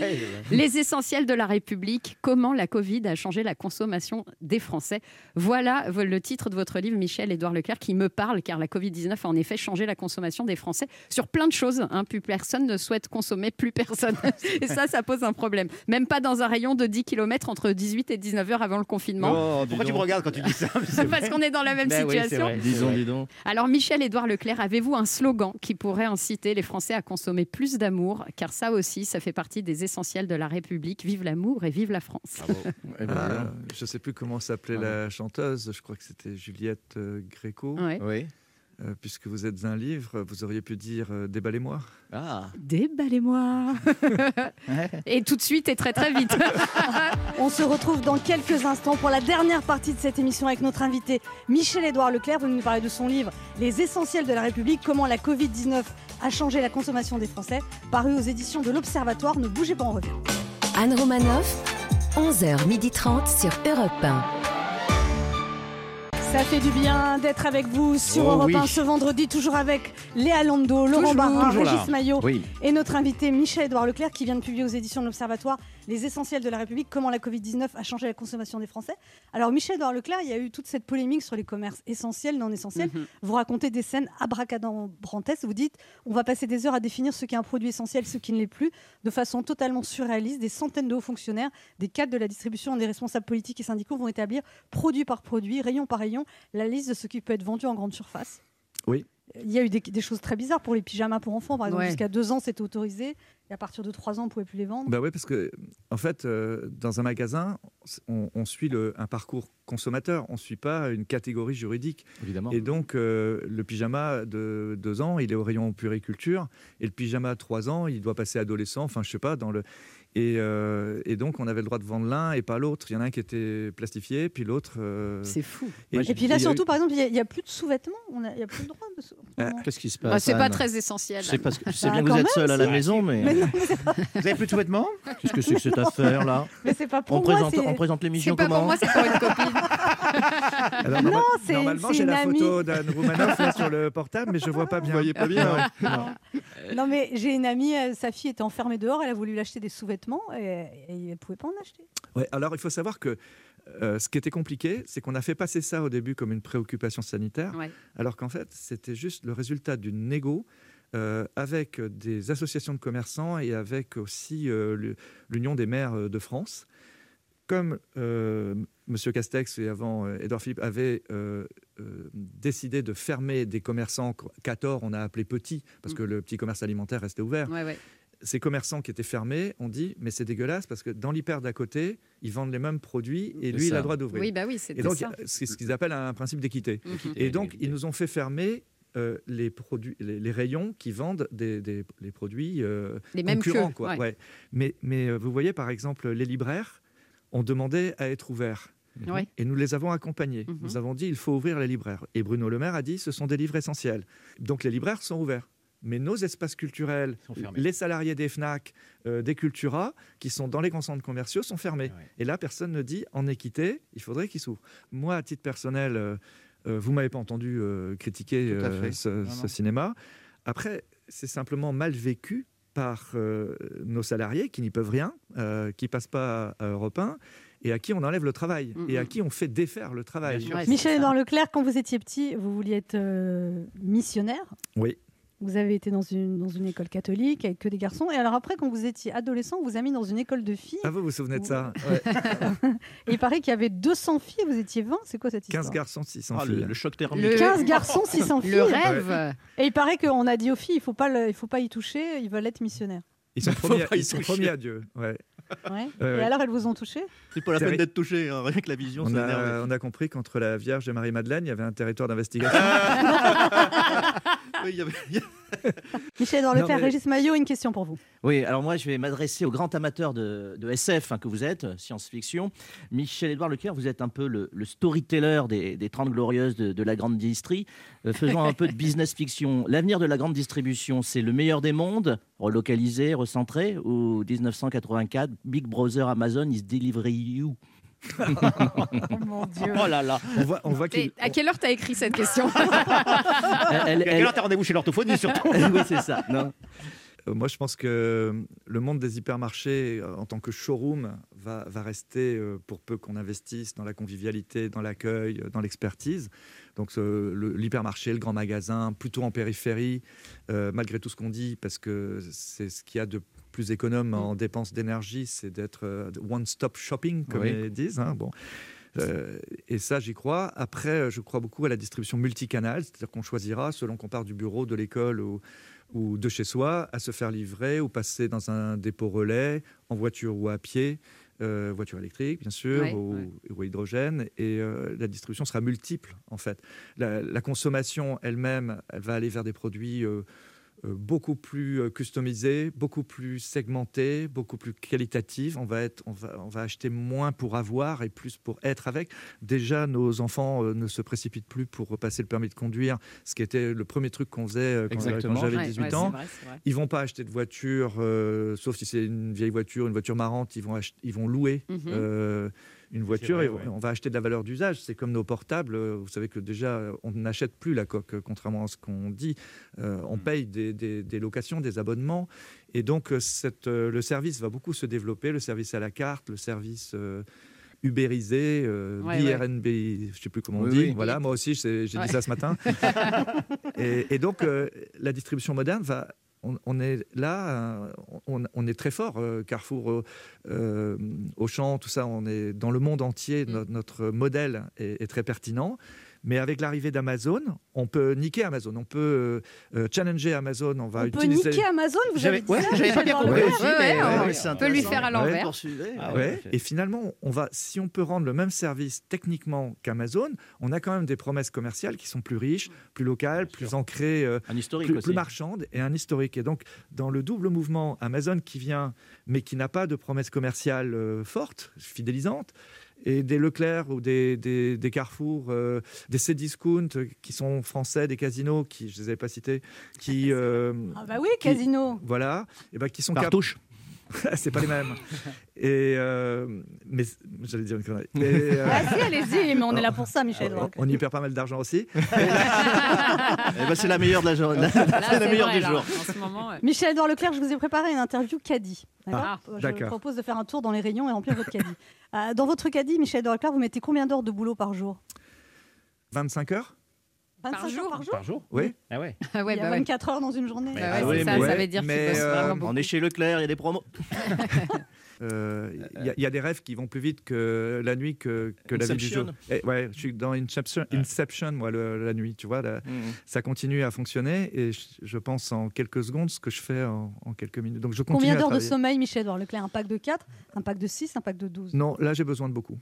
Les essentiels de la République, comment la Covid a changé la consommation des Français? Voilà le titre de votre livre, Michel-Édouard Leclerc, qui me parle, car la Covid-19 a en effet changé la consommation des Français sur plein de choses. hein. Plus personne ne souhaite consommer, plus personne. Et ça, ça pose un problème. Même pas dans un rayon de 10 km entre 18 et 19 heures avant le confinement. Oh, Pourquoi tu me regardes quand tu dis ça Parce qu'on est dans la même Ben oui, situation. vrai. Disons, dis donc. Alors, Michel-Édouard Leclerc, avez-vous un slogan qui pourrait inciter les Français à consommer plus d'amour? Car ça aussi, ça fait partie des essentiels de la République. Vive l'amour et vive la France. Eh ben, Ah, je ne sais plus comment s'appelait Ah. la chanteuse, je crois que c'était Juliette euh, Gréco. Ouais. Oui. Euh, puisque vous êtes un livre, vous auriez pu dire euh, Déballez-moi. Ah. Déballez-moi Et tout de suite et très très vite. On se retrouve dans quelques instants pour la dernière partie de cette émission avec notre invité Michel-Édouard Leclerc. Vous nous parler de son livre Les essentiels de la République, comment la Covid-19 a changé la consommation des Français, paru aux éditions de l'Observatoire. Ne bougez pas, on revient. Anne Romanoff, 11h30 sur Europe 1. Ça fait du bien d'être avec vous sur Oh Europe oui. 1 ce vendredi, toujours avec Léa Lando, Laurent Barra. Régis Maillot Oui. et notre invité Michel-Édouard Leclerc qui vient de publier aux éditions de l'Observatoire Les essentiels de la République, comment la Covid-19 a changé la consommation des Français. Alors Michel-Édouard Leclerc, il y a eu toute cette polémique sur les commerces essentiels, non essentiels. Mhm. Vous racontez des scènes abracadabrantesques, vous dites on va passer des heures à définir ce qui est un produit essentiel, ce qui ne l'est plus, de façon totalement surréaliste. Des centaines de hauts fonctionnaires, des cadres de la distribution des responsables politiques et syndicaux vont établir produit par produit, rayon par rayon, la liste de ce qui peut être vendu en grande surface. Oui. Il y a eu des, des choses très bizarres pour les pyjamas pour enfants, par exemple. Ouais. Jusqu'à deux ans, c'était autorisé. Et à partir de trois ans, on ne pouvait plus les vendre. Bah oui, parce que en fait, euh, dans un magasin, on, on suit le- un parcours consommateur, on ne suit pas une catégorie juridique. Évidemment. Et donc, euh, le pyjama de deux ans, il est au rayon puriculture, et le pyjama de trois ans, il doit passer adolescent, enfin, je sais pas, dans le. Et, euh, et donc, on avait le droit de vendre l'un et pas l'autre. Il y en a un qui était plastifié, puis l'autre. euh, C'est fou. et, Et puis là, a eu- surtout, par exemple, il n'y a, plus de sous-vêtements. On a- Il n'y a plus le droit de sous Ah, Qu'est-ce qui se Bah, passe c'est pas très essentiel. Je sais, parce que, je sais Bah, bien que vous êtes seul à la maison, mais Mais non, Vous avez plus de sous-vêtements qu'est-ce que c'est que cette affaire-là mais c'est pas pour on moi. présente, c'est- on présente l'émission C'est pas pour comment moi, c'est pour une copine. Alors, norma- c'est- normalement, c'est j'ai une la amie. photo d'Anne Roumanoff là, sur le portable, mais je vois pas bien. Vous voyez pas bien Non, mais j'ai une amie, euh, sa fille était enfermée dehors, elle a voulu lui acheter des sous-vêtements et, et elle ne pouvait pas en acheter. Ouais, alors, il faut savoir que euh, ce qui était compliqué, c'est qu'on a fait passer ça au début comme une préoccupation sanitaire, Ouais. alors qu'en fait, c'était juste le résultat d'une négo euh, avec des associations de commerçants et avec aussi euh, l'Union des maires de France. Comme euh, M. Castex et avant euh, Édouard Philippe avaient euh, euh, décidé de fermer des commerçants qu'à tort on a appelé petits, parce que le petit commerce alimentaire restait ouvert, Ouais, ouais. Ces commerçants qui étaient fermés ont dit mais c'est dégueulasse parce que dans l'hyper d'à côté, ils vendent les mêmes produits et C'est lui, il a le droit d'ouvrir. Oui, bah oui, et c'était donc, ça. c'est ce qu'ils appellent un principe d'équité. Mhm. Et donc, ils nous ont fait fermer euh, les, produits, les, les rayons qui vendent des, des- les produits euh, Les mêmes concurrents. quoi. ouais. Ouais. Mais, mais euh, vous voyez, par exemple, les libraires ont demandé à être ouverts. Ouais. Et nous les avons accompagnés. Mhm. Nous avons dit il faut ouvrir les libraires. Et Bruno Le Maire a dit ce sont des livres essentiels. Donc les libraires sont ouverts. Mais nos espaces culturels, les salariés des FNAC, euh, des Cultura, qui sont dans les grands centres commerciaux, sont fermés. Ouais. Et là, personne ne dit en équité, il faudrait qu'ils s'ouvrent. Moi, à titre personnel, euh, euh, vous m'avez pas entendu euh, critiquer euh, ce, Non, ce non. cinéma. Après, c'est simplement mal vécu par euh, nos salariés qui n'y peuvent rien, euh, qui passent pas à Europe 1 et à qui on enlève le travail Mhm. et à qui on fait défaire le travail. Sûr. Michel ça. Édouard Leclerc, quand vous étiez petit, vous vouliez être euh, missionnaire? Oui. Vous avez été dans une, dans une école catholique avec que des garçons. Et alors après, quand vous étiez adolescent, on vous a mis dans une école de filles. Ah, vous vous souvenez de ça Ouais. Et il paraît qu'il y avait 200 filles, vous étiez 20. C'est quoi cette histoire 15 garçons, 600 Ah, filles. le, le choc thermique. Le- 15 garçons, 600 filles. Le rêve. Et il paraît qu'on a dit aux filles, il faut pas, le- il faut pas y toucher, ils veulent être missionnaires. Ils sont y ils sont promis à Dieu. Ouais. Ouais. Et alors, elles vous ont touché C'est pas la peine d'être touché, hein, rien que la vision, On a, on a compris qu'entre la Vierge et Marie-Madeleine, il y avait un territoire d'investigation. Oui, il y avait- Michel dans le mais- Régis Maillot, une question pour vous. Oui, alors moi, je vais m'adresser au grand amateur de, de SF hein, que vous êtes, science-fiction. Michel-Édouard Leclerc, vous êtes un peu le, le storyteller des, des 30 glorieuses de, de la grande distrie. Euh, faisons un peu de business fiction. L'avenir de la grande distribution, c'est le meilleur des mondes, relocalisé, recentré, ou 1984, Big Brother Amazon is delivering you Oh mon Dieu. Oh là là On voit, on voit Et qu'il. à quelle heure t'as écrit cette question Elle- elle- À quelle heure t'as rendez-vous chez l'orthophoniste surtout Oui, c'est ça. Non. Euh, Moi, je pense que le monde des hypermarchés, euh, en tant que showroom, va, va rester, euh, pour peu qu'on investisse dans la convivialité, dans l'accueil, euh, dans l'expertise. Donc, euh, le- l'hypermarché, le grand magasin, plutôt en périphérie, euh, malgré tout ce qu'on dit, parce que c'est ce qu'il y a de plus économe en dépenses d'énergie, c'est d'être euh, one-stop shopping, comme Oui. ils disent. hein. Bon. Euh, et ça, j'y crois. Après, euh, je crois beaucoup à la distribution multicanale, c'est-à-dire qu'on choisira, selon qu'on part du bureau, de l'école ou, ou de chez soi, à se faire livrer ou passer dans un dépôt relais, en voiture ou à pied, euh, voiture électrique, bien sûr, Ouais, ou, ouais. ou hydrogène. Et euh, la distribution sera multiple, en fait. La, la consommation elle-même, elle va aller vers des produits. Euh, beaucoup plus euh, customisés, beaucoup plus segmentés, beaucoup plus qualitatifs. On va, être, on, va, on va acheter moins pour avoir et plus pour être avec. Déjà, nos enfants euh, ne se précipitent plus pour repasser le permis de conduire, ce qui était le premier truc qu'on faisait quand, j'avais Ouais, 18 ouais, ans. vrai, vrai. Ils vont pas acheter de voiture, euh, sauf si c'est une vieille voiture, une voiture marrante. Ils vont, ils vont louer Mhm. euh, une voiture vrai, et ouais. on va acheter de la valeur d'usage. C'est comme nos portables. euh, Vous savez que déjà, euh, on n'achète plus la coque, euh, contrairement à ce qu'on dit. Euh, on paye des, des- des locations, des abonnements. Et donc, cette, euh, le service va beaucoup se développer. Le service à la carte, le service. euh, Ubérisé, euh, Ouais, ouais. BRNB, je ne sais plus comment on Oui, dit. oui. Voilà, moi aussi, j'ai j'ai Ouais. dit ça ce matin. et, et donc, euh, la distribution moderne va. On, on est là, euh, on, on est très fort. euh, Carrefour, euh, Auchan, tout ça, on est dans le monde entier. Mm. no- notre modèle est, est très pertinent. Mais avec l'arrivée d'Amazon, on peut niquer Amazon, on peut euh, euh, challenger Amazon, on va On peut niquer Amazon, vous avez J'avais dit ouais, ça j'avais pas bien compris. Père aussi, Ouais, mais ouais, ouais, on peut lui faire à l'envers. Ah Ouais, Et finalement, on va, si on peut rendre le même service techniquement qu'Amazon, on a quand même des promesses commerciales qui sont plus riches, plus locales, plus ancrées, euh, Un historique plus, aussi. plus marchandes et un historique. Et donc, dans le double mouvement Amazon qui vient, mais qui n'a pas de promesses commerciales euh, fortes, fidélisantes, et des Leclerc ou des, des, des Carrefour, euh, des Cdiscount euh, qui sont français, des casinos, qui, je ne les avais pas cités, qui... euh, Ah bah oui, qui- Casino. Voilà, et ben, qui sont Partouche. c'est pas les mêmes. Et euh, mais j'allais dire une connerie. Et, euh, Vas-y, allez-y, mais on est là pour ça, Michel. on, on y perd pas mal d'argent aussi. Eh ben, c'est la meilleure de la journée. C'est la meilleure vrai, du là, jour. En ce moment, ouais. Michel Edouard Leclerc, je vous ai préparé une interview caddie. D'accord Ah, je d'accord. propose de faire un tour dans les rayons et remplir votre caddie. Euh, dans votre caddie, Michel Edouard Leclerc, vous mettez combien d'heures de boulot par jour? 25 heures 25 heures jour par jour Par jour Oui. Ah ouais. Ah ouais, Il y a bah ouais. 24 heures dans une journée. Bah Ah ouais, oui, c'est ça, mais- ça veut dire mais, euh. On est chez Leclerc, il y a des promos. Euh, Il y, a- il y a des rêves qui vont plus vite que la nuit que, que la vie du jour. Et ouais, je suis dans Inception, Inception moi, le- la nuit, tu vois. la- Mhm. ça continue à fonctionner et je, je pense en quelques secondes ce que je fais en, en quelques minutes. Donc je continue Combien d'heures de sommeil, Michel Edouard Leclerc? Un pack de 4, un pack de 6, un pack de 12 Non, là j'ai besoin de beaucoup.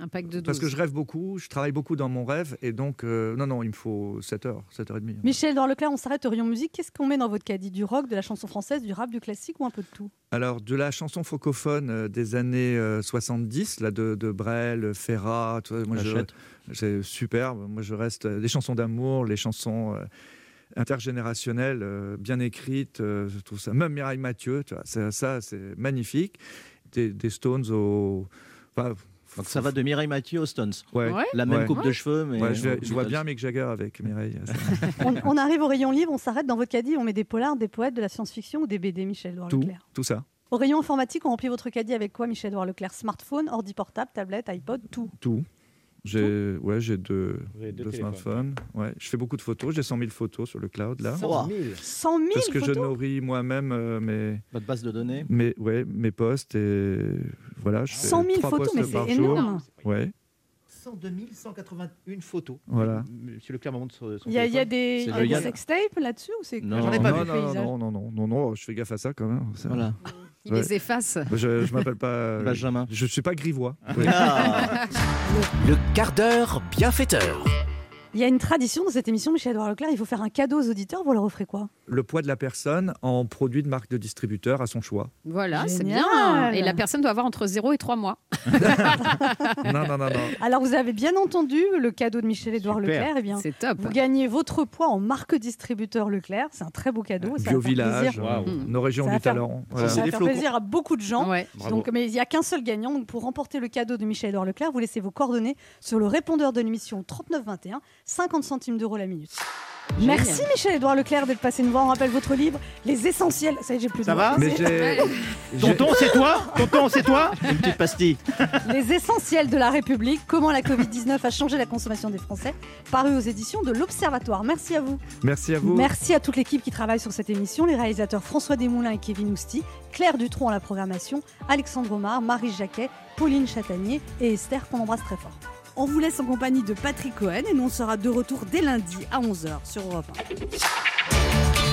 Un pack de 12. Parce que je rêve beaucoup, je travaille beaucoup dans mon rêve et donc, euh, non, non, il me faut 7 heures, 7 heures et demie. Michel Edouard Leclerc, on s'arrête au rayon musique. Qu'est-ce qu'on met dans votre caddie? Du rock, de la chanson française, du rap, du classique ou un peu de tout? Alors, de la chanson francophone euh, des années euh, 70, là, de, de Brel, Ferrat, tout ça, moi, c'est superbe. Moi, je reste euh, des chansons d'amour, les chansons euh, intergénérationnelles, euh, bien écrites, euh, je trouve ça. Même Mireille Mathieu, tu vois, c'est- ça, c'est magnifique. Des, des Stones au. enfin, Donc ça va de Mireille Mathieu aux Stones. ouais. La même Ouais. coupe de cheveux, mais. Ouais, je, vais- aux je vois bien Mick Jagger avec Mireille. on, on arrive au rayon livre, on s'arrête dans votre caddie, on met des polars, des poètes, de la science-fiction ou des BD, Michel Edouard tout, Leclerc tout ça, Au rayon informatique, on remplit votre caddie avec quoi, Michel Edouard Leclerc Smartphone, ordi portable, tablette, iPod, tout. tout. J'ai ouais, j'ai deux, deux deux smartphones. Ouais, je fais beaucoup de photos. J'ai 100 000 photos sur le cloud là. 100 000. 100 000 Parce que je photos nourris moi-même euh, mes, Votre base de données mes, ouais, mes posts et voilà. Je fais 100 000 trois photos, mais c'est par jour. énorme. Ouais, 102 181 photos. Voilà. Monsieur Leclerc me montre sur son Il y y a des, des sextapes là-dessus ou c'est Non. J'en ai non, pas non, vu. non, non, non, non, non, non, je fais gaffe à ça quand même. Ça- Voilà. Il Ouais. les efface. Je, je m'appelle pas. Benjamin. Je suis pas grivois. Ouais. Ah. Le quart d'heure bienfaiteur. Il y a une tradition dans cette émission, Michel-Edouard Leclerc, il faut faire un cadeau aux auditeurs, vous leur offrez quoi? Le poids de la personne en produit de marque de distributeur à son choix. Voilà, c'est bien. Et la personne doit avoir entre 0 et 3 mois. Non, non, non, non. Alors vous avez bien entendu le cadeau de Michel-Édouard. Leclerc, eh bien, C'est top. vous gagnez votre poids en marque distributeur Leclerc, c'est un très beau cadeau. ça va Bio faire village, plaisir. Waouh. euh, nos régions Ça va du faire- talent. Ça Voilà. va C'est des faire plaisir à beaucoup de gens. Ouais. Donc, mais il n'y a qu'un seul gagnant. Donc, pour remporter le cadeau de Michel-Édouard Leclerc, vous laissez vos coordonnées sur le répondeur de l'émission 3921, 50 centimes d'euros la minute. Merci Michel-Édouard Leclerc d'être passé nous voir. On rappelle votre livre, Les Essentiels. Ça y est, j'ai plus de Ça va Mais j'ai. Tonton, c'est toi Tonton, c'est toi Une petite pastille. Les Essentiels de la République. Comment la Covid-19 a changé la consommation des Français. Paru aux éditions de l'Observatoire. Merci à vous. Merci à vous. Merci à toute l'équipe qui travaille sur cette émission, les réalisateurs François Desmoulins et Kevin Ousti, Claire Dutronc à la programmation, Alexandre Omar, Marie Jacquet, Pauline Chatanier et Esther qu'on embrasse très fort. On vous laisse en compagnie de Patrick Cohen et nous on sera de retour dès lundi à 11h sur Europe 1.